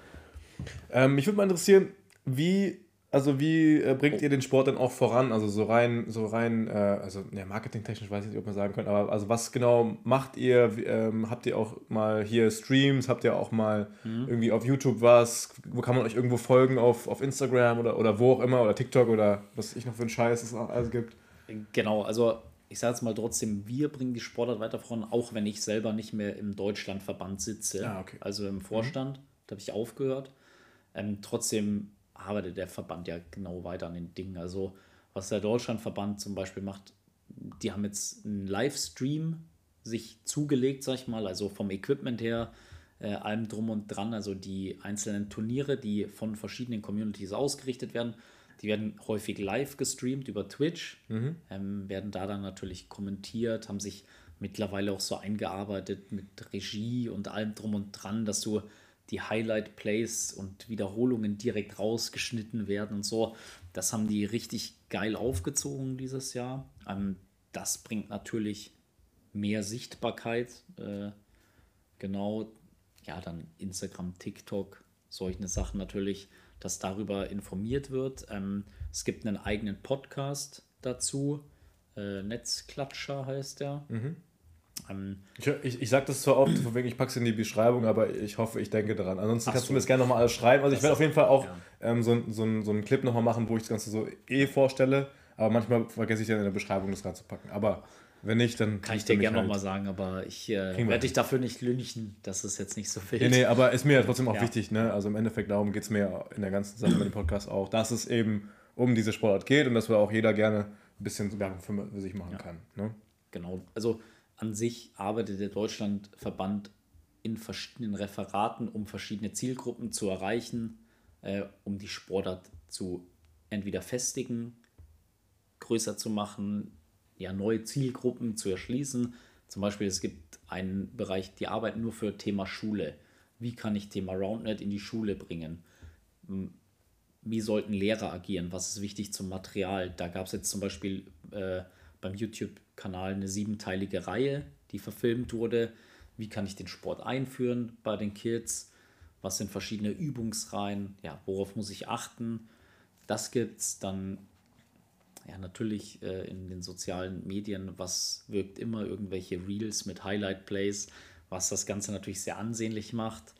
Ähm, mich würde mal interessieren, wie also wie äh, bringt ihr den Sport denn auch voran? Also so rein, so rein, äh, also ja, marketingtechnisch weiß ich nicht, ob man sagen könnte, aber also was genau macht ihr? Ähm, habt ihr auch mal hier Streams? Habt ihr auch mal mhm. irgendwie auf YouTube was? Wo kann man euch irgendwo folgen? Auf, auf Instagram oder, oder wo auch immer oder TikTok oder was ich noch für einen Scheiß es auch alles gibt? Genau, also ich sage jetzt mal trotzdem, wir bringen die Sportart weiter voran, auch wenn ich selber nicht mehr im Deutschlandverband sitze. Ah, okay. Also im Vorstand, mhm. da habe ich aufgehört. Ähm, trotzdem arbeitet der Verband ja genau weiter an den Dingen. Also, was der Deutschlandverband zum Beispiel macht, die haben jetzt einen Livestream sich zugelegt, sag ich mal, also vom Equipment her, äh, allem drum und dran, also die einzelnen Turniere, die von verschiedenen Communities ausgerichtet werden, die werden häufig live gestreamt über Twitch, mhm. ähm, werden da dann natürlich kommentiert, haben sich mittlerweile auch so eingearbeitet mit Regie und allem drum und dran, dass du die Highlight-Plays und Wiederholungen direkt rausgeschnitten werden und so. Das haben die richtig geil aufgezogen dieses Jahr. Ähm, das bringt natürlich mehr Sichtbarkeit. Äh, genau, ja, dann Instagram, TikTok, solche Sachen natürlich, dass darüber informiert wird. Ähm, es gibt einen eigenen Podcast dazu. Äh, Netzklatscher heißt der. Mhm. Ähm, ich, ich, ich sage das zwar oft, von wegen ich packe es in die Beschreibung, aber ich hoffe, ich denke daran. Ansonsten kannst so. du mir das gerne nochmal alles schreiben. Also ich werde auf jeden Fall auch ja. ähm, so, so, so einen Clip nochmal machen, wo ich das Ganze so eh vorstelle. Aber manchmal vergesse ich dann in der Beschreibung das reinzupacken. Aber wenn nicht, dann kann ich dir gerne halt nochmal sagen, aber ich äh, werde dich dafür nicht lünchen. Das ist jetzt nicht so viel. Nee, nee, aber ist mir ja trotzdem auch ja. wichtig. Ne? Also im Endeffekt darum geht es mir in der ganzen Sache mit dem Podcast auch, dass es eben um diese Sportart geht und dass wir auch jeder gerne ein bisschen Werbung für, für sich machen ja. kann. Ne? Genau. Also an sich arbeitet der Deutschlandverband in verschiedenen Referaten, um verschiedene Zielgruppen zu erreichen, äh, um die Sportart zu entweder festigen, größer zu machen, ja, neue Zielgruppen zu erschließen. Zum Beispiel, es gibt einen Bereich, die arbeiten nur für Thema Schule. Wie kann ich Thema RoundNet in die Schule bringen? Wie sollten Lehrer agieren? Was ist wichtig zum Material? Da gab es jetzt zum Beispiel äh, beim YouTube-Kanal eine siebenteilige Reihe, die verfilmt wurde. Wie kann ich den Sport einführen bei den Kids? Was sind verschiedene Übungsreihen? Ja, worauf muss ich achten? Das gibt es dann ja natürlich äh, in den sozialen Medien, was wirkt immer irgendwelche Reels mit Highlight Plays, was das Ganze natürlich sehr ansehnlich macht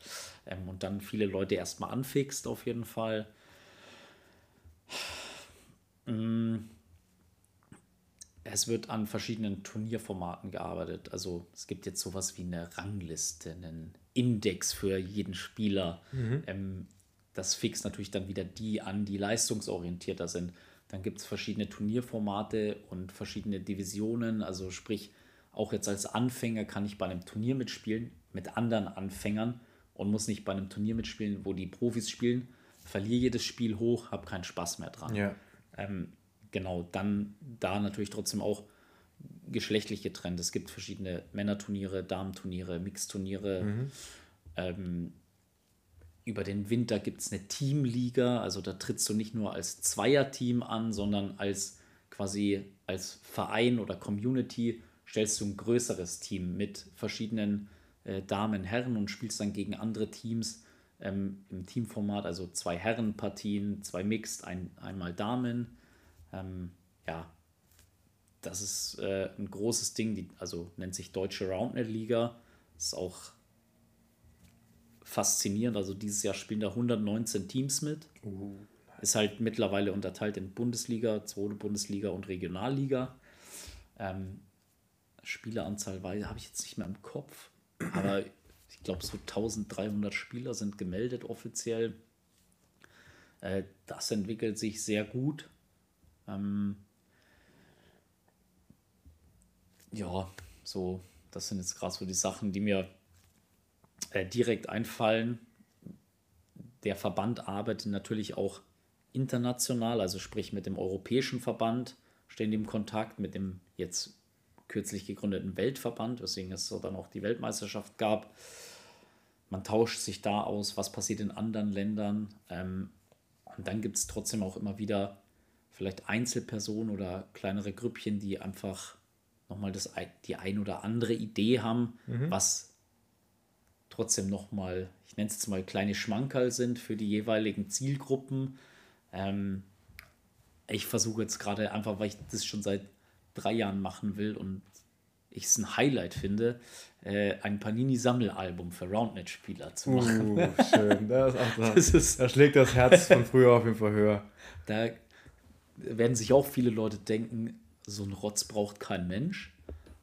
ähm, und dann viele Leute erstmal anfixt auf jeden Fall. Mm. Es wird an verschiedenen Turnierformaten gearbeitet. Also es gibt jetzt sowas wie eine Rangliste, einen Index für jeden Spieler. Mhm. Ähm, das fixt natürlich dann wieder die an, die leistungsorientierter sind. Dann gibt es verschiedene Turnierformate und verschiedene Divisionen. Also sprich, auch jetzt als Anfänger kann ich bei einem Turnier mitspielen mit anderen Anfängern und muss nicht bei einem Turnier mitspielen, wo die Profis spielen. Verliere jedes Spiel hoch, habe keinen Spaß mehr dran. Ja. Ähm, genau, dann da natürlich trotzdem auch geschlechtlich getrennt. Es gibt verschiedene Männerturniere, Damenturniere, Mixturniere. Mhm. Ähm, über den Winter gibt es eine Teamliga, also da trittst du nicht nur als Zweierteam an, sondern als quasi als Verein oder Community stellst du ein größeres Team mit verschiedenen äh, Damen, Herren und spielst dann gegen andere Teams ähm, im Teamformat, also zwei Herrenpartien, zwei Mixed, ein, einmal Damen. Ähm, ja, das ist äh, ein großes Ding, die, also nennt sich Deutsche Roundnet Liga. Ist auch faszinierend. Also dieses Jahr spielen da 119 Teams mit. Uh. Ist halt mittlerweile unterteilt in Bundesliga, zweite Bundesliga und Regionalliga. Ähm, Spieleranzahl habe ich jetzt nicht mehr im Kopf, aber ich glaube, so 1300 Spieler sind gemeldet offiziell. Äh, das entwickelt sich sehr gut. Ähm, ja, so, das sind jetzt gerade so die Sachen, die mir äh, direkt einfallen. Der Verband arbeitet natürlich auch international, also sprich mit dem Europäischen Verband, stehen im Kontakt mit dem jetzt kürzlich gegründeten Weltverband, weswegen es so dann auch die Weltmeisterschaft gab. Man tauscht sich da aus, was passiert in anderen Ländern. Ähm, und dann gibt es trotzdem auch immer wieder vielleicht Einzelpersonen oder kleinere Grüppchen, die einfach nochmal das, die ein oder andere Idee haben, mhm. was trotzdem nochmal, ich nenne es jetzt mal kleine Schmankerl sind für die jeweiligen Zielgruppen. Ähm, ich versuche jetzt gerade einfach, weil ich das schon seit drei Jahren machen will und ich es ein Highlight finde, äh, ein Panini-Sammelalbum für Roundnet-Spieler zu machen. Uh, schön. Das, das, das ist, da schlägt das Herz von früher auf jeden Fall höher. Da werden sich auch viele Leute denken, so ein Rotz braucht kein Mensch.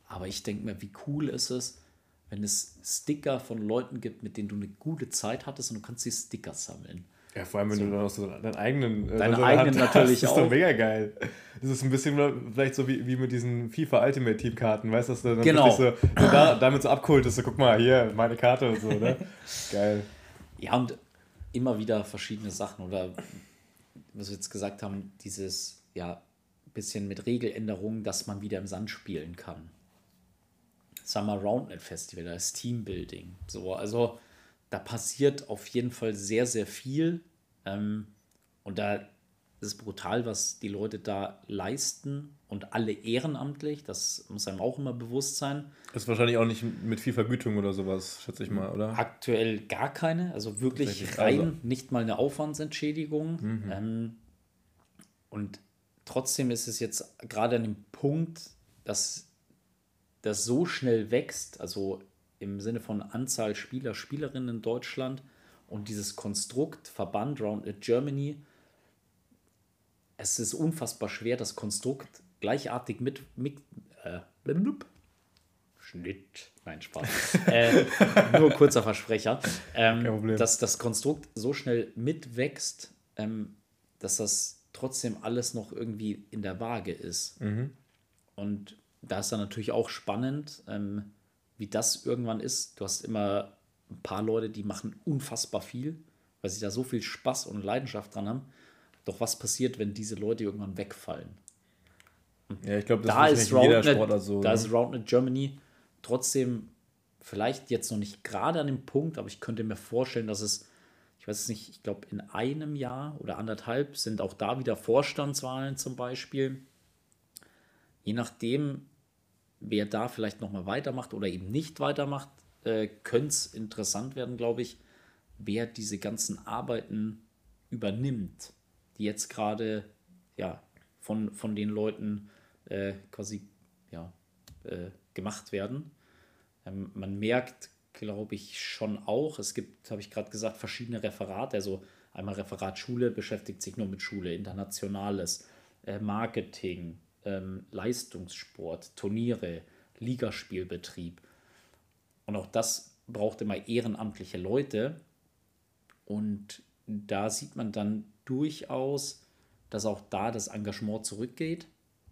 Aber ich denke mir, wie cool ist es, wenn es Sticker von Leuten gibt, mit denen du eine gute Zeit hattest und du kannst die Sticker sammeln. Ja, vor allem, wenn so. du dann auch so deinen eigenen. Äh, Deine eigenen Hand natürlich hast, auch. Das ist doch mega geil. Das ist ein bisschen vielleicht so wie, wie mit diesen FIFA Ultimate Team Karten, weißt du, dass du dann genau. so, so da, damit so abkultest, so guck mal, hier, meine Karte und so, ne? geil. Ja, und immer wieder verschiedene Sachen oder, was wir jetzt gesagt haben, dieses, ja, bisschen mit Regeländerungen, dass man wieder im Sand spielen kann. Summer Roundnet Festival, da ist Teambuilding. So, also da passiert auf jeden Fall sehr, sehr viel. Ähm, und da ist brutal, was die Leute da leisten und alle ehrenamtlich. Das muss einem auch immer bewusst sein. Ist wahrscheinlich auch nicht mit viel Vergütung oder sowas, schätze ich mal, oder? Aktuell gar keine. Also wirklich rein, also. nicht mal eine Aufwandsentschädigung. Mhm. Ähm, und trotzdem ist es jetzt gerade an dem Punkt, dass das so schnell wächst, also im Sinne von Anzahl Spieler, Spielerinnen in Deutschland und dieses Konstrukt Verband Round Germany, es ist unfassbar schwer, das Konstrukt gleichartig mit, mit äh, Schnitt, nein, Spaß. äh, nur kurzer Versprecher. Ähm, dass das Konstrukt so schnell mitwächst, ähm, dass das trotzdem alles noch irgendwie in der Waage ist. Mhm. Und da ist dann natürlich auch spannend, ähm, wie das irgendwann ist. Du hast immer ein paar Leute, die machen unfassbar viel, weil sie da so viel Spaß und Leidenschaft dran haben. Doch was passiert, wenn diese Leute irgendwann wegfallen? Ja, ich glaube, das da ist jeder Sportler so. da ne? ist Roundnet Germany trotzdem vielleicht jetzt noch nicht gerade an dem Punkt, aber ich könnte mir vorstellen, dass es, ich weiß es nicht, ich glaube in einem Jahr oder anderthalb sind auch da wieder Vorstandswahlen zum Beispiel. Je nachdem, wer da vielleicht nochmal weitermacht oder eben nicht weitermacht, äh, könnte es interessant werden, glaube ich, wer diese ganzen Arbeiten übernimmt, die jetzt gerade ja, von, von den Leuten äh, quasi ja, äh, gemacht werden. Ähm, man merkt, glaube ich, schon auch, es gibt, habe ich gerade gesagt, verschiedene Referate. Also einmal Referat Schule beschäftigt sich nur mit Schule, Internationales, äh, Marketing, ähm, Leistungssport, Turniere, Ligaspielbetrieb. Und auch das braucht immer ehrenamtliche Leute. Und da sieht man dann durchaus, dass auch da das Engagement zurückgeht.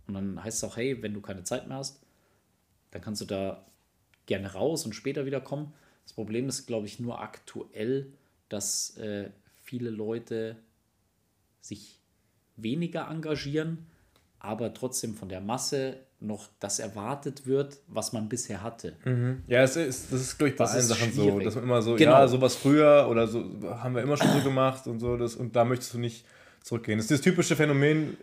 Und dann heißt es auch, hey, wenn du keine Zeit mehr hast, dann kannst du da gerne raus und später wieder kommen. Das Problem ist, glaube ich, nur aktuell, dass äh, viele Leute sich weniger engagieren, aber trotzdem von der Masse noch das erwartet wird, was man bisher hatte. Ja, es ist, das ist, glaube ich, bei Das allen Sachen so, schwierig. dass man immer so, Genau. ja, sowas früher oder so haben wir immer schon so gemacht und so, das, und da möchtest du nicht zurückgehen. Das ist das typische Phänomen,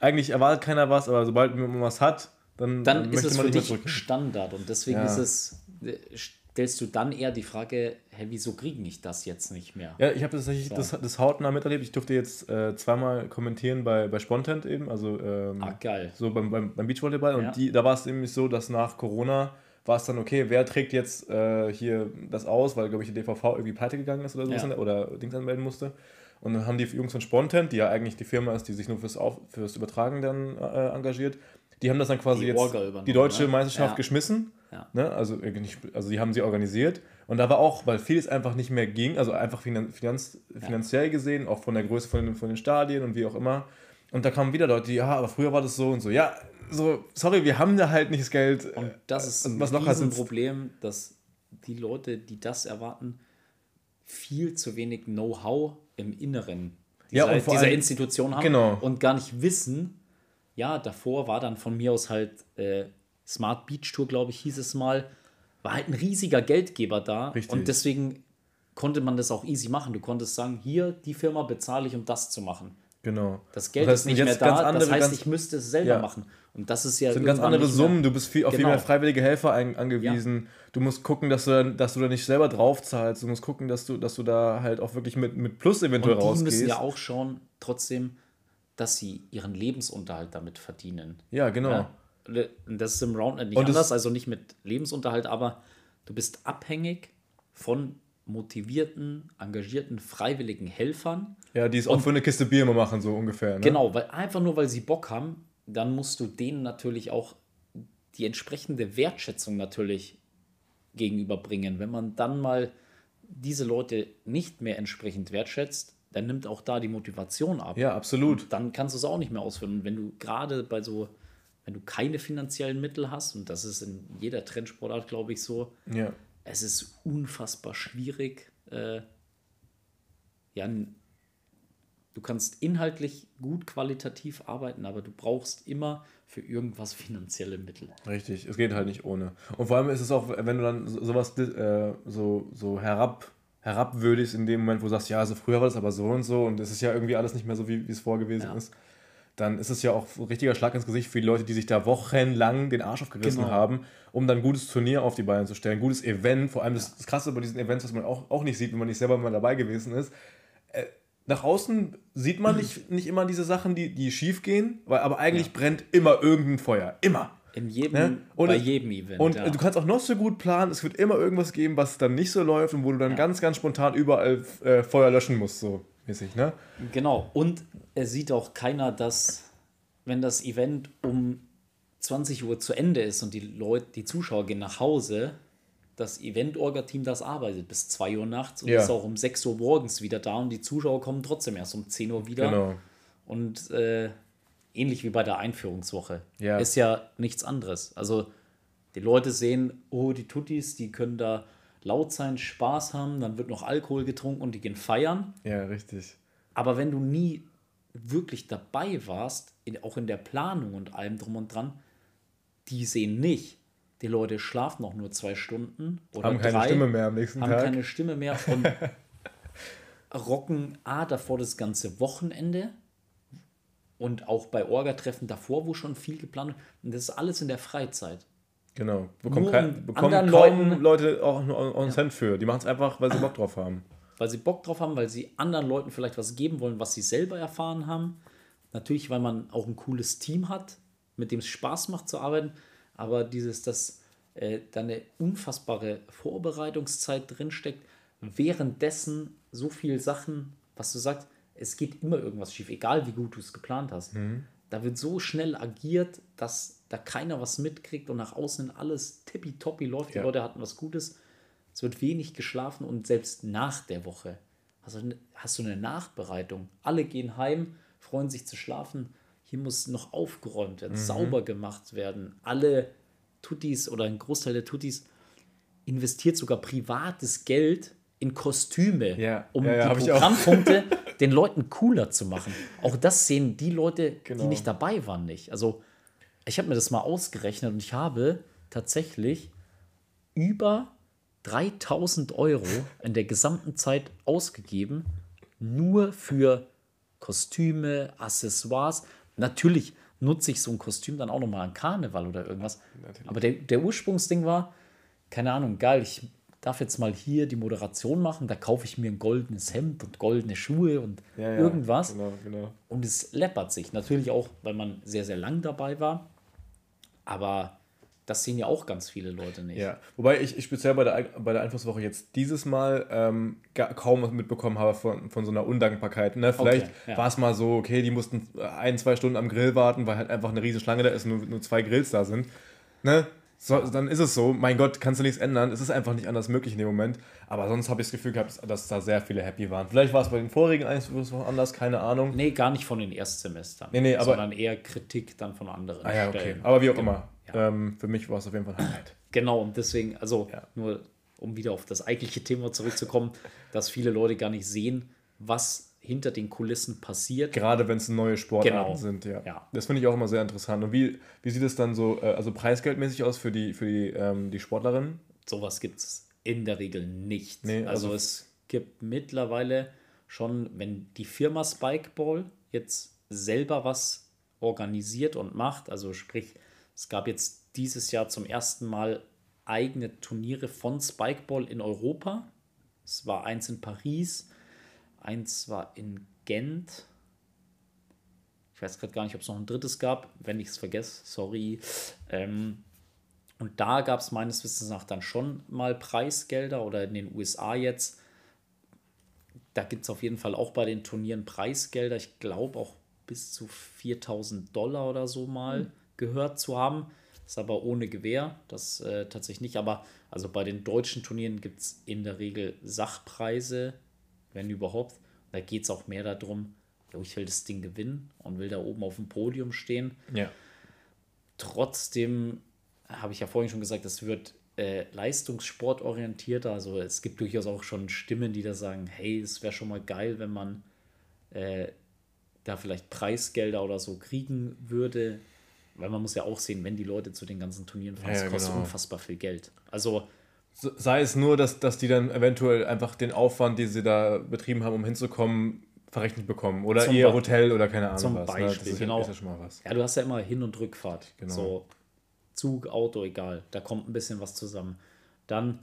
eigentlich erwartet keiner was, aber sobald man was hat, dann, Dann ist es man für dich. Standard und deswegen Ja. ist es, stellst du dann eher die Frage, hä, wieso kriege ich das jetzt nicht mehr? Ja, ich habe tatsächlich So. das, das hautnah miterlebt. Ich durfte jetzt äh, zweimal kommentieren bei, bei Spontent eben, also ähm, Ah, geil. so beim, beim, beim Beachvolleyball. Und Ja. die, da war es nämlich so, dass nach Corona war es dann okay, wer trägt jetzt äh, hier das aus, weil, glaube ich, die DVV irgendwie pleite gegangen ist oder so Ja. oder Dings anmelden musste. Und dann haben die Jungs von Spontent, die ja eigentlich die Firma ist, die sich nur fürs, Auf, fürs Übertragen dann äh, engagiert, die haben das dann quasi Die jetzt die deutsche ne? Meisterschaft Ja. geschmissen. Ja. Ne? Also, äh, nicht, also die haben sie organisiert. Und da war auch, weil vieles einfach nicht mehr ging, also einfach finan finanz finanziell gesehen, auch von der Größe von, den- von den Stadien und wie auch immer. Und da kamen wieder Leute, die, ja, aber früher war das so und so. Ja, so, sorry, wir haben da halt nicht das Geld. Und das ist also ein was sitzt. Riesenproblem, dass die Leute, die das erwarten, viel zu wenig Know-how im Inneren Ja, dieser, vor dieser allem- Institution haben Genau. und gar nicht wissen, ja, davor war dann von mir aus halt äh, Smart Beach Tour, glaube ich, hieß es mal, war halt ein riesiger Geldgeber da Richtig. und deswegen konnte man das auch easy machen. Du konntest sagen, hier, die Firma bezahle ich, um das zu machen. Genau. Das Geld Das heißt, ist nicht mehr da, das andere, heißt, ganz- ich müsste es selber Ja. machen. Und das ist ja sind ganz andere Summen, du bist viel, auf viel Genau. mehr freiwillige Helfer ein, angewiesen. Du musst gucken, dass du, dass du da nicht selber drauf zahlst. Du musst gucken, dass du, dass du da halt auch wirklich mit, mit Plus eventuell Und die rausgehst. müssen ja auch schauen, trotzdem, dass sie ihren Lebensunterhalt damit verdienen. ja, genau. Ja? Das ist im Roundnet nicht Und das- anders, also nicht mit Lebensunterhalt, aber du bist abhängig von motivierten, engagierten, freiwilligen Helfern. Ja, die es auch für eine Kiste Bier immer machen, so ungefähr. Ne? Genau, weil einfach nur, weil sie Bock haben, dann musst du denen natürlich auch die entsprechende Wertschätzung natürlich gegenüberbringen. Wenn man dann mal diese Leute nicht mehr entsprechend wertschätzt, dann nimmt auch da die Motivation ab. Ja, absolut. Dann kannst du es auch nicht mehr ausführen. Und wenn du gerade bei so, wenn du keine finanziellen Mittel hast, und das ist in jeder Trendsportart, glaube ich, so, Ja. Es ist unfassbar schwierig. Äh, ja, du kannst inhaltlich gut qualitativ arbeiten, aber du brauchst immer für irgendwas finanzielle Mittel. Richtig, es geht halt nicht ohne. Und vor allem ist es auch, wenn du dann so- sowas äh, so, so herab, herabwürdigst in dem Moment, wo du sagst, ja, also früher war das aber so und so und es ist ja irgendwie alles nicht mehr so, wie wie es vorher gewesen Ja. ist, dann ist es ja auch ein richtiger Schlag ins Gesicht für die Leute, die sich da wochenlang den Arsch aufgerissen Genau. haben, um dann ein gutes Turnier auf die Beine zu stellen, ein gutes Event, vor allem das, das Krasse bei diesen Events, was man auch, auch nicht sieht, wenn man nicht selber mal dabei gewesen ist, äh, nach außen sieht man nicht, nicht immer diese Sachen, die, die schief gehen, weil, aber eigentlich Ja. brennt immer irgendein Feuer. Immer. In jedem, Ne? Und- bei jedem Event. Und ja. du kannst auch noch so gut planen, es wird immer irgendwas geben, was dann nicht so läuft und wo du dann Ja. ganz, ganz spontan überall äh, Feuer löschen musst, so mäßig, ne? Genau. Und es sieht auch keiner, dass, wenn das Event um 20 Uhr zu Ende ist und die Leute, die Zuschauer gehen nach Hause, das Event-Orga-Team, das arbeitet bis 2 Uhr nachts und Ja. ist auch um 6 Uhr morgens wieder da und die Zuschauer kommen trotzdem erst um 10 Uhr wieder. Genau. Und äh, ähnlich wie bei der Einführungswoche. Ja. Ist ja nichts anderes. Also die Leute sehen, oh, die Tuttis, die können da laut sein, Spaß haben, dann wird noch Alkohol getrunken und die gehen feiern. Ja, richtig. Aber wenn du nie wirklich dabei warst, in, auch in der Planung und allem drum und dran, die sehen nicht, die Leute schlafen noch nur zwei Stunden oder haben keine drei, Stimme mehr am nächsten haben Tag. keine Stimme mehr und rocken A davor das ganze Wochenende und auch bei Orga-Treffen davor, wo schon viel geplant wird. Und das ist alles in der Freizeit. Genau. Bekommen, kein, bekommen kaum Leuten- Leute auch nur einen Cent für. Die machen es einfach, weil sie Bock drauf haben. weil sie Bock drauf haben, weil sie anderen Leuten vielleicht was geben wollen, was sie selber erfahren haben. Natürlich, weil man auch ein cooles Team hat, mit dem es Spaß macht zu arbeiten. Aber dieses, dass äh, da eine unfassbare Vorbereitungszeit drinsteckt, währenddessen so viel Sachen, was du sagst, es geht immer irgendwas schief, egal wie gut du es geplant hast. Da wird so schnell agiert, dass da keiner was mitkriegt und nach außen alles tippitoppi läuft. Die Ja. Leute hatten was Gutes. Es wird wenig geschlafen und selbst nach der Woche hast du, eine- hast du eine Nachbereitung. Alle gehen heim, freuen sich zu schlafen. Hier muss noch aufgeräumt werden, sauber gemacht werden. Alle Tuttis oder ein Großteil der Tuttis investiert sogar privates Geld in Kostüme, Ja, um ja, ja, die. Programmpunkte den Leuten cooler zu machen. Auch das sehen die Leute, die Genau. nicht dabei waren, nicht. Also ich habe mir das mal ausgerechnet und ich habe tatsächlich über 3000 Euro in der gesamten Zeit ausgegeben, nur für Kostüme, Accessoires. Natürlich nutze ich so ein Kostüm dann auch nochmal an Karneval oder irgendwas. Aber der, der Ursprungsding war, keine Ahnung, geil, ich darf jetzt mal hier die Moderation machen, da kaufe ich mir ein goldenes Hemd und goldene Schuhe und irgendwas. Genau, genau. Und es läppert sich. Natürlich auch, weil man sehr, sehr lang dabei war. Aber das sehen ja auch ganz viele Leute nicht. Ja, wobei ich, ich speziell bei der, bei der Einflusswoche jetzt dieses Mal ähm, kaum was mitbekommen habe von, von so einer Undankbarkeit. Ne? Vielleicht Okay, ja. war es mal so, okay, die mussten ein, zwei Stunden am Grill warten, weil halt einfach eine riesige Schlange da ist und nur, nur zwei Grills da sind. Ne? So, dann ist es so, mein Gott, kannst du nichts ändern. Es ist einfach nicht anders möglich in dem Moment. Aber sonst habe ich das Gefühl gehabt, dass da sehr viele happy waren. Vielleicht war es bei den vorigen Einflusswochen anders, keine Ahnung. Nee, gar nicht von den Erstsemestern. Nee, nee, aber- sondern eher Kritik dann von anderen Ah ja, okay. Stellen. Aber wie auch Genau. immer. Ähm, für mich war es auf jeden Fall ein Highlight. Genau, und deswegen, also Ja. nur um wieder auf das eigentliche Thema zurückzukommen, dass viele Leute gar nicht sehen, was hinter den Kulissen passiert. Gerade wenn es neue Sportarten Genau. sind, ja. Ja. Das finde ich auch immer sehr interessant. Und wie, wie sieht es dann so, äh, also preisgeldmäßig aus für die, für die, ähm, die Sportlerinnen? Sowas gibt es in der Regel nicht. Nee, also, also- es gibt mittlerweile schon, wenn die Firma Spikeball jetzt selber was organisiert und macht, also sprich, es gab jetzt dieses Jahr zum ersten Mal eigene Turniere von Spikeball in Europa. Es war eins in Paris, eins war in Gent. Ich weiß gerade gar nicht, ob es noch ein drittes gab. Wenn ich es vergesse, sorry. Ähm, und da gab es meines Wissens nach dann schon mal Preisgelder oder in den USA jetzt. Da gibt es auf jeden Fall auch bei den Turnieren Preisgelder. Ich glaube auch bis zu 4000 Dollar oder so mal gehört zu haben. Ist aber ohne Gewähr. Das äh, tatsächlich nicht. Aber also bei den deutschen Turnieren gibt es in der Regel Sachpreise, wenn überhaupt. Da geht es auch mehr darum, jo, ich will das Ding gewinnen und will da oben auf dem Podium stehen. Ja. Trotzdem habe ich ja vorhin schon gesagt, es wird äh, leistungssportorientierter. Also es gibt durchaus auch schon Stimmen, die da sagen, hey, es wäre schon mal geil, wenn man äh, da vielleicht Preisgelder oder so kriegen würde. Weil man muss ja auch sehen, wenn die Leute zu den ganzen Turnieren fahren, Ja, es ja, kostet genau. unfassbar viel Geld. Also So- Sei es nur, dass, dass die dann eventuell einfach den Aufwand, den sie da betrieben haben, um hinzukommen, verrechnet bekommen. Oder Zum ihr Hotel oder keine Ahnung zum was. Beispiel, ne? Das ist, genau. ja, ist ja schon mal was. Ja, du hast ja immer Hin- und Rückfahrt. Genau. So Zug, Auto, egal. Da kommt ein bisschen was zusammen. Dann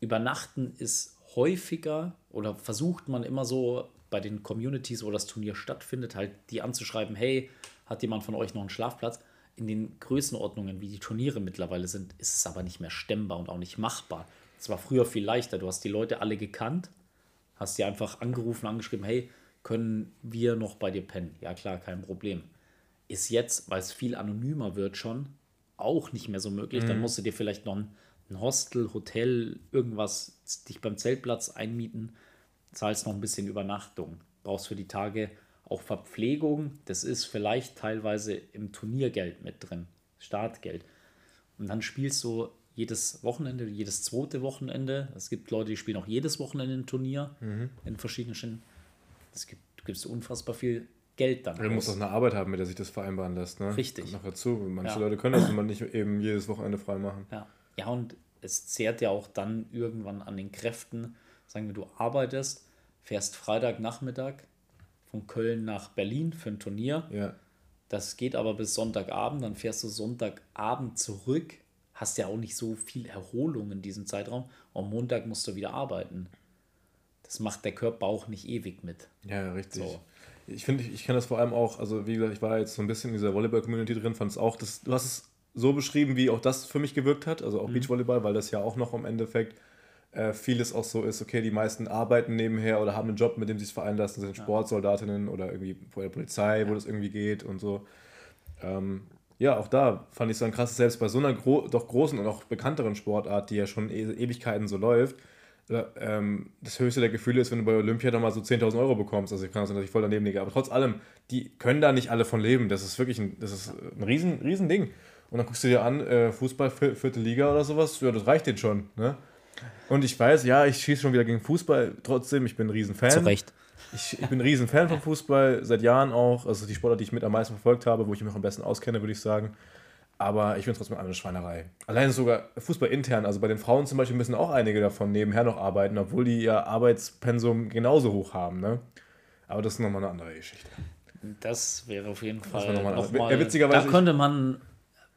übernachten ist häufiger oder versucht man immer so bei den Communities, wo das Turnier stattfindet, halt die anzuschreiben, hey, hat jemand von euch noch einen Schlafplatz? In den Größenordnungen, wie die Turniere mittlerweile sind, ist es aber nicht mehr stemmbar und auch nicht machbar. Es war früher viel leichter. Du hast die Leute alle gekannt, hast die einfach angerufen, angeschrieben, hey, können wir noch bei dir pennen? Ja klar, kein Problem. Ist jetzt, weil es viel anonymer wird schon, auch nicht mehr so möglich. Dann musst du dir vielleicht noch ein, ein Hostel, Hotel, irgendwas, dich beim Zeltplatz einmieten, zahlst noch ein bisschen Übernachtung. Brauchst für die Tage auch Verpflegung. Das ist vielleicht teilweise im Turniergeld mit drin, Startgeld. Und dann spielst du jedes Wochenende, jedes zweite Wochenende. Es gibt Leute, die spielen auch jedes Wochenende ein Turnier in verschiedenen Ständen. Es gibt, gibst unfassbar viel Geld dann. Du musst auch eine Arbeit haben, mit der sich das vereinbaren lässt. Ne? Richtig. Kommt noch dazu. Manche Ja. Leute können das immer nicht eben jedes Wochenende frei machen. Ja. ja, und es zehrt ja auch dann irgendwann an den Kräften. Sagen wir, du arbeitest, fährst Freitagnachmittag von Köln nach Berlin für ein Turnier. Ja. Das geht aber bis Sonntagabend, dann fährst du Sonntagabend zurück. Hast ja auch nicht so viel Erholung in diesem Zeitraum. Am Montag musst du wieder arbeiten. Das macht der Körper auch nicht ewig mit. Ja, richtig. So. Ich finde, ich, ich kann das vor allem auch, also wie gesagt, ich war jetzt so ein bisschen in dieser Volleyball-Community drin, fand es auch, das, du hast es so beschrieben, wie auch das für mich gewirkt hat, also auch Beachvolleyball, weil das ja auch noch im Endeffekt äh, vieles auch so ist, okay, die meisten arbeiten nebenher oder haben einen Job, mit dem sie es vereinen lassen, sind Sportsoldatinnen oder irgendwie bei der Polizei, wo das irgendwie geht und so. Ähm, ja, auch da fand ich es dann krass, selbst bei so einer gro doch großen und auch bekannteren Sportart, die ja schon e Ewigkeiten so läuft, äh, ähm, das höchste der Gefühle ist, wenn du bei Olympia dann mal so 10.000 Euro bekommst. Also ich kann das natürlich voll daneben liegen, aber trotz allem, die können da nicht alle von leben. Das ist wirklich ein, das ist ein riesen, riesen Ding. Und dann guckst du dir an, äh, Fußball, vier- vierte Liga oder sowas, ja, das reicht denen schon. Ne? Und ich weiß, ja, ich schieße schon wieder gegen Fußball, trotzdem, ich bin ein Riesenfan. Zu Recht. Ich, ich bin ein Riesen-Fan von Fußball, seit Jahren auch. Also die Sportart, die ich mit am meisten verfolgt habe, wo ich mich auch am besten auskenne, würde ich sagen. Aber ich finde es trotzdem eine Schweinerei. Allein sogar Fußball intern, also bei den Frauen zum Beispiel müssen auch einige davon nebenher noch arbeiten, obwohl die ihr Arbeitspensum genauso hoch haben. Ne? Aber das ist nochmal eine andere Geschichte. Das wäre auf jeden Fall noch mal- noch mal, Ja, witzigerweise- Da könnte man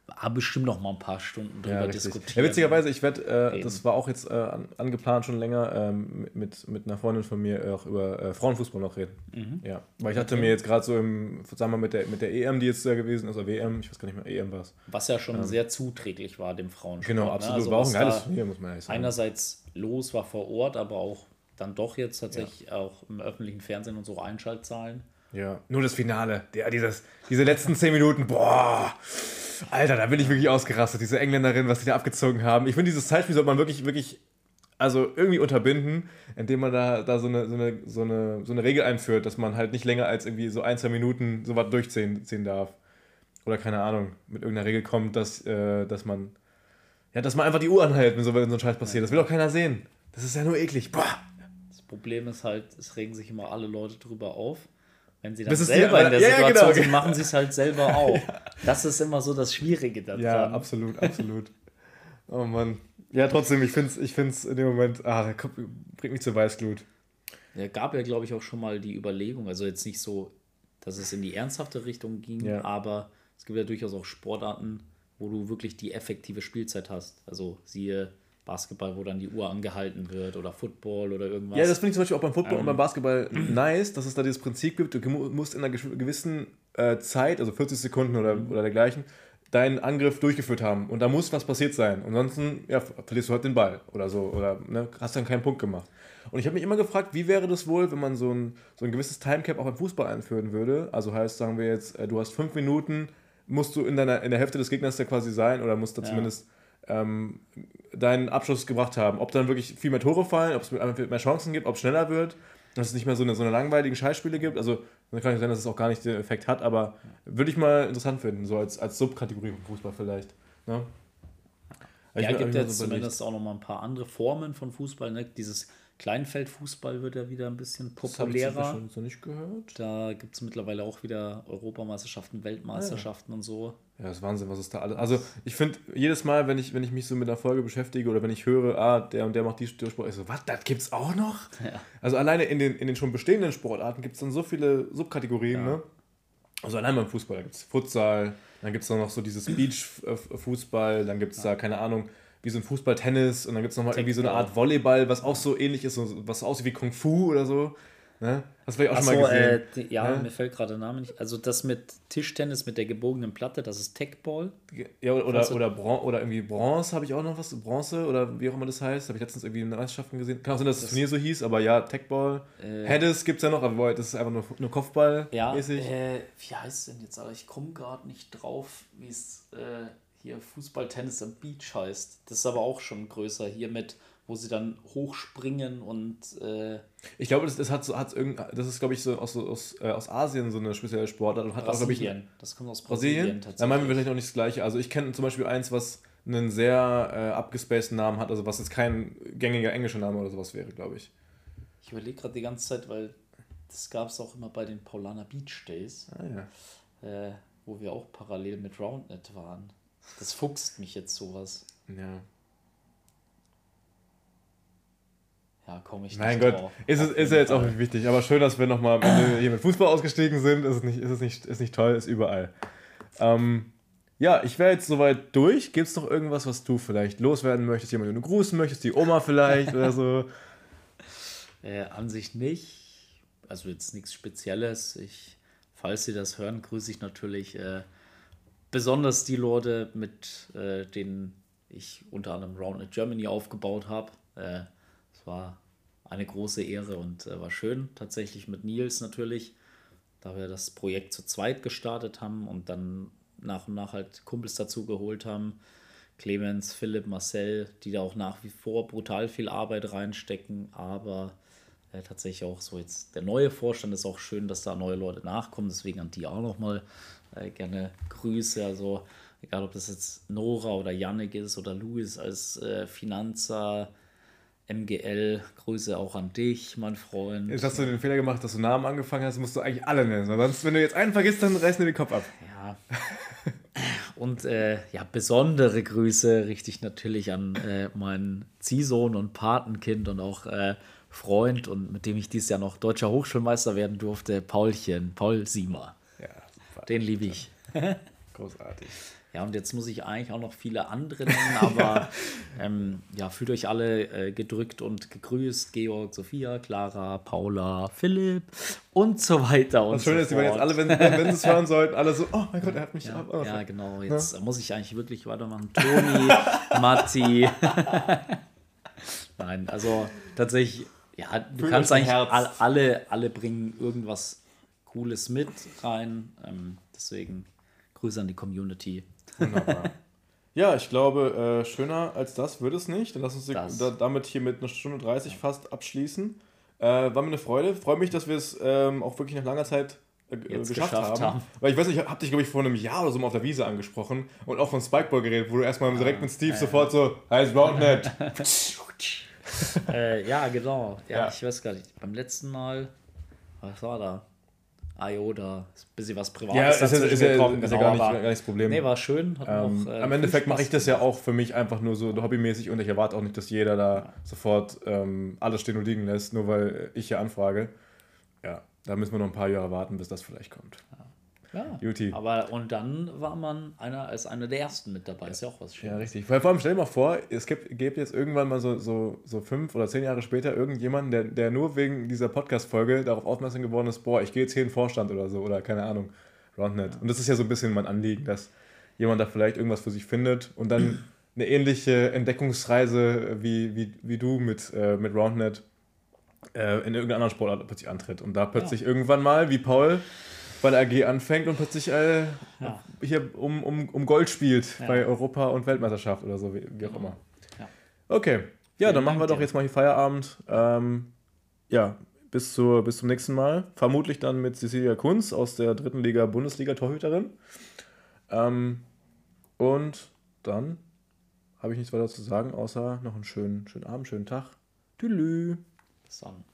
ah, bestimmt noch mal ein paar Stunden drüber Ja, richtig. diskutieren. Ja, witzigerweise, ich werde, äh, das war auch jetzt äh, an, angeplant schon länger, ähm, mit, mit einer Freundin von mir auch über äh, Frauenfußball noch reden. Mhm. Ja, weil ich hatte mir jetzt gerade so im, sagen wir mal, mit der, mit der EM, die jetzt da gewesen ist, oder WM, ich weiß gar nicht mehr, EM war es. Was ja schon sehr zuträglich war dem Frauensport. Genau, ne? absolut. Also war auch ein geiles Turnier, muss man ehrlich sagen. Einerseits los war vor Ort, aber auch dann doch jetzt tatsächlich auch im öffentlichen Fernsehen und so Einschaltzahlen. Ja, nur das Finale, der, dieses, diese letzten zehn Minuten, boah, Alter, da bin ich wirklich ausgerastet. Diese Engländerin, was die da abgezogen haben. Ich finde, dieses Zeitspiel sollte man wirklich, wirklich, also irgendwie unterbinden, indem man da, da so, eine, so, eine, so, eine, so eine Regel einführt, dass man halt nicht länger als irgendwie so ein, zwei Minuten so was durchziehen ziehen darf. Oder keine Ahnung, mit irgendeiner Regel kommt, dass, äh, dass man, ja, dass man einfach die Uhr anhält, wenn so, wenn so ein Scheiß passiert. Das will doch keiner sehen. Das ist ja nur eklig. Boah. Das Problem ist halt, es regen sich immer alle Leute drüber auf. Wenn sie dann selber in der ja, ja, Situation genau. sind, machen sie es halt selber auch. Das ist immer so das Schwierige daran. Ja, absolut, absolut. Oh Mann. Ja, trotzdem, ich finde es ich find's in dem Moment, ah, der kommt, bringt mich zur Weißglut. Ja, gab ja, glaube ich, auch schon mal die Überlegung, also jetzt nicht so, dass es in die ernsthafte Richtung ging, Ja. aber es gibt ja durchaus auch Sportarten, wo du wirklich die effektive Spielzeit hast. Also siehe Basketball, wo dann die Uhr angehalten wird oder Football oder irgendwas. Ja, das finde ich zum Beispiel auch beim Football Ähm. und beim Basketball nice, dass es da dieses Prinzip gibt, du musst in einer gewissen äh, Zeit, also 40 Sekunden oder, oder dergleichen, deinen Angriff durchgeführt haben. Und da muss was passiert sein. Ansonsten ja, ver- verlierst du halt den Ball oder so. Oder ne, hast dann keinen Punkt gemacht. Und ich habe mich immer gefragt, wie wäre das wohl, wenn man so ein, so ein gewisses Timecap auch beim Fußball einführen würde? Also heißt, sagen wir jetzt, äh, du hast fünf Minuten, musst du in, deiner, in der Hälfte des Gegners ja quasi sein oder musst da Ja. zumindest ähm, deinen Abschluss gebracht haben. Ob dann wirklich viel mehr Tore fallen, ob es mehr mehr Chancen gibt, ob es schneller wird, dass es nicht mehr so eine, so eine langweilige Scheißspiele gibt. Also dann kann es sein, dass es auch gar nicht den Effekt hat, aber würde ich mal interessant finden, so als, als Subkategorie vom Fußball vielleicht. Ne? Ja, Ich- gibt ich- jetzt so zumindest auch noch mal ein paar andere Formen von Fußball. Ne? Dieses Kleinfeldfußball wird ja wieder ein bisschen Das habe ich populärer. So nicht gehört. Da gibt es mittlerweile auch wieder Europameisterschaften, Weltmeisterschaften und so. Ja, das ist Wahnsinn, was es da alles. Also, ich finde, jedes Mal, wenn ich, wenn ich mich so mit einer Folge beschäftige oder wenn ich höre, ah, der und der macht die Sport, ich so, was, das gibt's auch noch? Ja. Also, alleine in den, in den schon bestehenden Sportarten gibt es dann so viele Subkategorien, Ja. ne? Also, allein beim Fußball, da gibt es Futsal, dann gibt es noch so dieses Beach-Fußball, dann gibt es da, keine Ahnung, wie so ein Fußball-Tennis und dann gibt es nochmal irgendwie so eine. Art Volleyball, was auch so ähnlich ist, so- was aussieht wie Kung Fu oder so. Ne? Hast du vielleicht auch schon Achso, mal gesehen. äh, die, ja, Ja. mir fällt gerade der Name nicht. Also das mit Tischtennis mit der gebogenen Platte, das ist Techball. Ja, oder, du- oder, Bron oder irgendwie Bronze habe ich auch noch was. Bronze oder wie auch immer das heißt. Habe ich letztens irgendwie in den Meisterschaften gesehen. Kann auch sein, dass das, Das- Turnier so hieß, aber ja, Techball. Äh, gibt es ja noch, aber das ist einfach nur, nur Kopfball Ja, mäßig. äh, wie heißt es denn jetzt? Aber ich komme gerade nicht drauf, wie es äh, hier Fußball, Tennis am Beach heißt. Das ist aber auch schon größer hier mit, wo sie dann hochspringen und äh, Ich glaube, das, das, hat so, hat irgend, das ist, glaube ich, so aus, so aus, äh, aus Asien so eine spezielle Sportart. Und hat auch, glaube ich, Brasilien. Das kommt aus Brasilien, Brasilien? Da tatsächlich. meinen wir vielleicht noch nicht das Gleiche. Also ich kenne zum Beispiel eins, was einen sehr äh, abgespaceden Namen hat, also was jetzt kein gängiger englischer Name oder sowas wäre, glaube ich. Ich überlege gerade die ganze Zeit, weil das gab es auch immer bei den Paulaner Beach Days, Ah ja. äh, wo wir auch parallel mit Roundnet waren. Das fuchst mich jetzt sowas. Ja. Ja, komme ich Mein nicht Gott, drauf. ist, es, ist ja jetzt auch nicht wichtig. Aber schön, dass wir nochmal hier mit Fußball ausgestiegen sind. Ist es nicht, ist es nicht, ist nicht toll, ist überall. Ähm, ja, ich wäre jetzt soweit durch. Gibt es noch irgendwas, was du vielleicht loswerden möchtest? Jemand, den du grüßen möchtest? Die Oma vielleicht oder so? Äh, an sich nicht. Also jetzt nichts Spezielles. Ich, falls Sie das hören, grüße ich natürlich äh, besonders die Leute, mit äh, denen ich unter anderem Roundnet Germany aufgebaut habe. Äh, es war eine große Ehre und äh, war schön. Tatsächlich mit Nils natürlich, da wir das Projekt zu zweit gestartet haben und dann nach und nach halt Kumpels dazu geholt haben. Clemens, Philipp, Marcel, die da auch nach wie vor brutal viel Arbeit reinstecken, aber äh, tatsächlich auch so jetzt der neue Vorstand ist auch schön, dass da neue Leute nachkommen, deswegen an die auch nochmal äh, gerne Grüße, also egal ob das jetzt Nora oder Yannick ist oder Luis als äh, Finanzer, MGL, Grüße auch an dich, mein Freund. Jetzt hast du den Fehler gemacht, dass du Namen angefangen hast, musst du eigentlich alle nennen. Sonst, wenn du jetzt einen vergisst, dann reißen dir den Kopf ab. Ja. Und äh, ja, besondere Grüße richte ich natürlich an äh, meinen Ziehsohn und Patenkind und auch äh, Freund und mit dem ich dieses Jahr noch deutscher Hochschulmeister werden durfte, Paulchen, Paul Siemer. Ja, super. Den liebe ich. Großartig. Ja, und jetzt muss ich eigentlich auch noch viele andere nennen, aber ähm, ja, fühlt euch alle äh, gedrückt und gegrüßt. Georg, Sophia, Clara, Paula, Philipp und so weiter und Das Schöne so ist, die werden jetzt alle, wenn, wenn, sie es hören sollten, alle so, oh mein Gott, er hat mich Ja, ab. ja, genau. Jetzt muss ich eigentlich wirklich weitermachen. Toni, Matti. Nein, also tatsächlich, ja, du Fühlt kannst eigentlich all, alle, alle bringen irgendwas Cooles mit rein. Ähm, deswegen Grüße an die Community. Wunderbar. Ja, ich glaube, äh, schöner als das wird es nicht. Dann lass uns da, damit hier mit einer Stunde 30 fast abschließen. Äh, war mir eine Freude. Freue mich, dass wir es ähm, auch wirklich nach langer Zeit äh, geschafft, geschafft haben. haben. Weil ich weiß nicht, ich habe dich, glaube ich, vor einem Jahr oder so mal auf der Wiese angesprochen und auch von Spikeball geredet, wo du erstmal direkt mit Steve sofort so, heißt Roundnet. äh, ja, genau. Ja, Ja. ich weiß gar nicht. Beim letzten Mal, was war da? IOTA, ist ein bisschen was Privates ja, ist, ja- ist, ja, gekommen, ist ja genau, gar, nicht, gar nicht das Problem. Nee, war schön. Hat Ähm, noch, äh, am Endeffekt mache ich das ja auch für mich einfach nur so hobbymäßig und ich erwarte auch nicht, dass jeder da sofort ähm, alles stehen und liegen lässt, nur weil ich hier anfrage. Ja, da müssen wir noch ein paar Jahre warten, bis das vielleicht kommt. Ja, Juti. aber und dann war man einer als einer der ersten mit dabei. Ist ja auch was Schönes. Ja, richtig. Vor allem stell dir mal vor, es gibt, gibt jetzt irgendwann mal so, so, so fünf oder zehn Jahre später irgendjemanden, der, der nur wegen dieser Podcast-Folge darauf aufmerksam geworden ist, boah, ich gehe jetzt hier in den Vorstand oder so oder keine Ahnung, Roundnet. Und das ist ja so ein bisschen mein Anliegen, dass jemand da vielleicht irgendwas für sich findet und dann eine ähnliche Entdeckungsreise wie, wie, wie du mit, äh, mit Roundnet äh, in irgendeiner anderen Sportart plötzlich antritt und da plötzlich irgendwann mal, wie Paul bei der AG anfängt und plötzlich äh, Ja. hier um, um, um Gold spielt Ja. bei Europa- und Weltmeisterschaft oder so, wie, wie auch immer. Ja. Okay, ja, dann Vielen machen wir Dank doch dir. jetzt mal hier Feierabend. Ähm, ja, bis, zur, bis zum nächsten Mal. Vermutlich dann mit Cecilia Kunz aus der dritten Liga Bundesliga-Torhüterin. Ähm, und dann habe ich nichts weiter zu sagen, außer noch einen schönen, schönen Abend, schönen Tag. Tschüss. Bis dann.